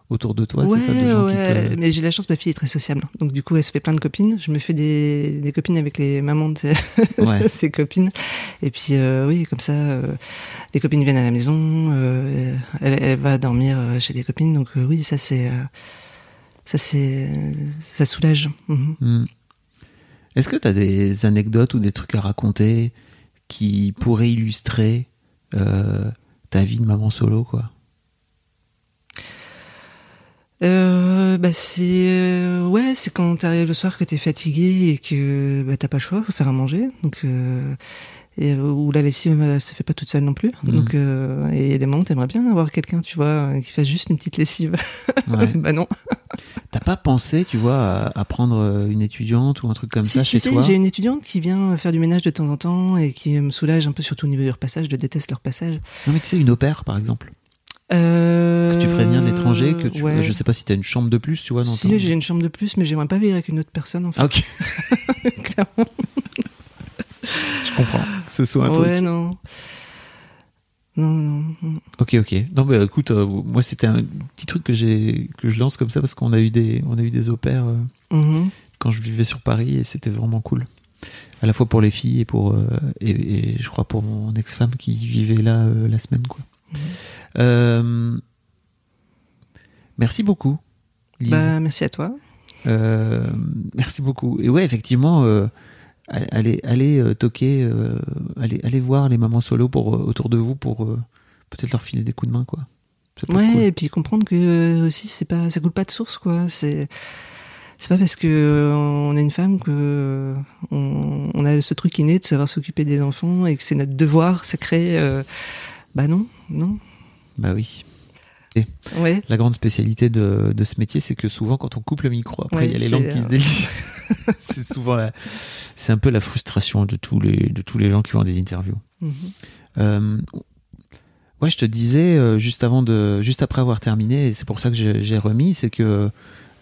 autour de toi, ouais, c'est ça, de gens ouais, qui te... mais j'ai la chance, ma fille est très sociable. Donc du coup, elle se fait plein de copines. Je me fais des, des copines avec les mamans de ses, *laughs* Ouais. ses copines. Et puis euh, oui, comme ça, les copines viennent à la maison. elle, elle va dormir chez des copines. Donc oui, ça c'est, ça c'est, ça soulage. Mhm. Hmm. Est-ce que tu as des anecdotes ou des trucs à raconter qui pourraient illustrer euh, ta vie de maman solo, quoi? Euh, bah c'est euh, ouais c'est quand t'arrives le soir que t'es fatigué et que bah t'as pas le choix faut faire à manger donc et euh, où la lessive euh, se fait pas toute seule non plus Mhm. donc euh, et il y a des moments où t'aimerais bien avoir quelqu'un tu vois euh, qui fasse juste une petite lessive *laughs* Ouais. bah non T'as pas pensé, tu vois, à, prendre une étudiante ou un truc comme si, ça si, chez si, toi? j'ai une étudiante qui vient faire du ménage de temps en temps et qui me soulage un peu surtout au niveau du repassage je déteste le repassage Non, mais tu sais, une opère, par exemple. euh, Que tu ferais de l'étranger, que tu... ouais. Je sais pas si t'as une chambre de plus, tu vois, dans si ton- j'ai une chambre de plus mais j'aimerais pas vivre avec une autre personne en fait Ah, ok, *laughs* clairement je comprends. Que ce soit un ouais truc. non non non non. Ok, ok. Non, bah écoute, euh, moi c'était un petit truc que j'ai que je lance comme ça parce qu'on a eu des on a eu des opères euh, Mhm. quand je vivais sur Paris et c'était vraiment cool. À la fois pour les filles et pour euh, et, et je crois pour mon ex-femme qui vivait là la semaine quoi. Euh, merci beaucoup. Lise. Bah, merci à toi. Merci beaucoup. Et ouais, effectivement, allez, allez euh, toquer, euh, allez, allez voir les mamans solo pour, euh, autour de vous pour peut-être leur filer des coups de main, quoi. Ouais, cool. et puis comprendre que aussi c'est pas ça coule pas de source quoi. C'est c'est pas parce que euh, on est une femme que euh, on, on a ce truc inné de savoir s'occuper des enfants et que c'est notre devoir sacré. euh, bah non, non. Bah oui. Ouais. La grande spécialité de, de ce métier, c'est que souvent, quand on coupe le micro, après, Ouais, il y a les langues qui se délient. *laughs* *laughs* c'est souvent la, c'est un peu la frustration de tous les, de tous les gens qui vont à des interviews. Euh, ouais, je te disais euh, juste avant de, juste après avoir terminé, et c'est pour ça que j'ai remis, c'est que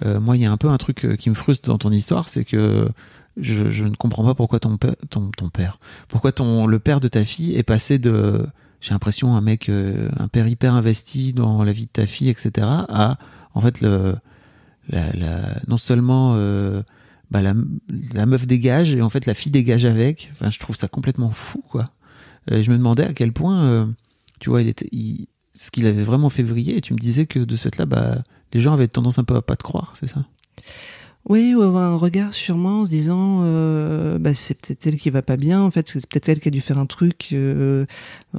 euh, moi, il y a un peu un truc qui me frustre dans ton histoire, c'est que je, je ne comprends pas pourquoi ton père, ton, ton père, pourquoi ton le père de ta fille est passé de, j'ai l'impression un mec, un père hyper investi dans la vie de ta fille, etc. à en fait le, la, la, non seulement euh, bah, la, meuf dégage et en fait la fille dégage avec. Enfin, je trouve ça complètement fou, quoi. Euh, je me demandais à quel point, euh, tu vois, il était, il- ce qu'il avait vraiment fait vriller. Et tu me disais que de ce fait-là, bah, les gens avaient tendance un peu à pas te croire, c'est ça? Oui, ou avoir un regard sur moi en se disant, euh, bah, c'est peut-être elle qui va pas bien. En fait, c'est peut-être elle qui a dû faire un truc euh,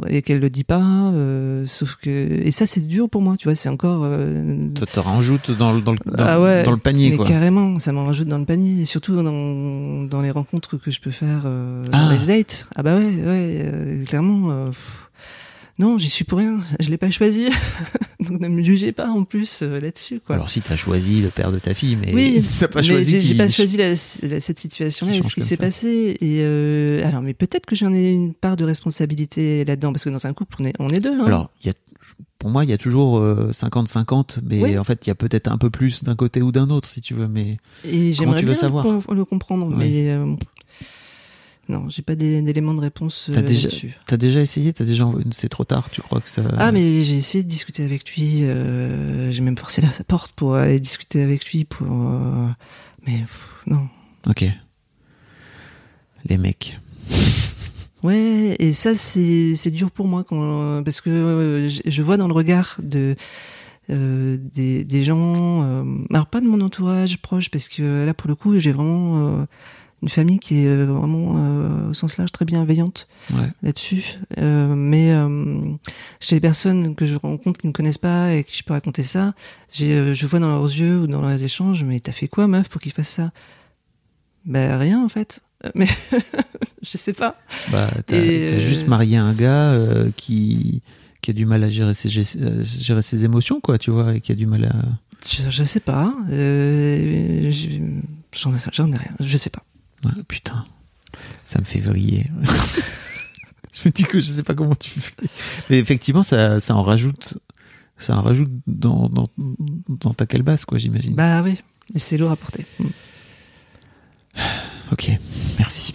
et qu'elle le dit pas. euh, sauf que et ça, c'est dur pour moi. Tu vois, c'est encore. euh, Ça te rajoute dans, le- dans, le, dans, ah ouais, dans le panier, mais quoi. carrément, ça m'en rajoute dans le panier, et surtout dans, dans les rencontres que je peux faire, euh, Ah. dans les dates. Ah bah ouais, ouais, euh, clairement. euh, pff. Non, j'y suis pour rien. Je l'ai pas choisi, *laughs* donc ne me jugez pas en plus euh, là-dessus, quoi. Alors si t'as choisi le père de ta fille, mais oui, *laughs* t'as pas mais choisi j'ai j'ai pas choisi la- la- cette situation-là, ce qui s'est ça. passé. Et euh, alors, mais peut-être que j'en ai une part de responsabilité là-dedans, parce que dans un couple, on est, on est deux. Hein. Alors, il y a, pour moi, il y a toujours euh, 50-50, mais Oui. en fait, il y a peut-être un peu plus d'un côté ou d'un autre, si tu veux. Mais Et j'aimerais tu veux bien savoir? le, le comprendre, Oui. mais euh, non, j'ai pas d'é- d'éléments de réponse euh, T'as déjà- là-dessus. t'as déjà essayé, t'as déjà, c'est trop tard, tu crois que ça. Ah, mais j'ai essayé de discuter avec lui. euh, j'ai même forcé la, sa porte pour aller discuter avec lui. Pour, euh, mais pff, non. Ok. Les mecs. Ouais, et ça c'est c'est dur pour moi quand parce que euh, je, vois dans le regard de euh, des, des gens, euh, alors pas de mon entourage proche parce que là pour le coup j'ai vraiment euh, une famille qui est euh, vraiment euh, au sens large très bienveillante Ouais. là-dessus. Euh, mais euh, chez les personnes que je rencontre qui ne me connaissent pas et qui je peux raconter ça, je vois dans leurs yeux ou dans leurs échanges, mais t'as fait quoi, meuf, pour qu'ils fassent ça? Ben rien en fait. Mais *laughs* je sais pas. Bah, t'as juste marié un gars qui, qui a du mal à gérer ses, gérer ses émotions, quoi, tu vois, et qui a du mal à. Je, je sais pas. Je- j'en, ai, ai rien. Je sais pas. Ouais, putain, ça me fait vriller. *laughs* je me dis que je sais pas comment tu fais. Mais effectivement, ça, ça en rajoute. Ça en rajoute dans, dans, dans ta calebasse, quoi, j'imagine. Bah oui. Et c'est lourd à porter. Mm. Ok, merci.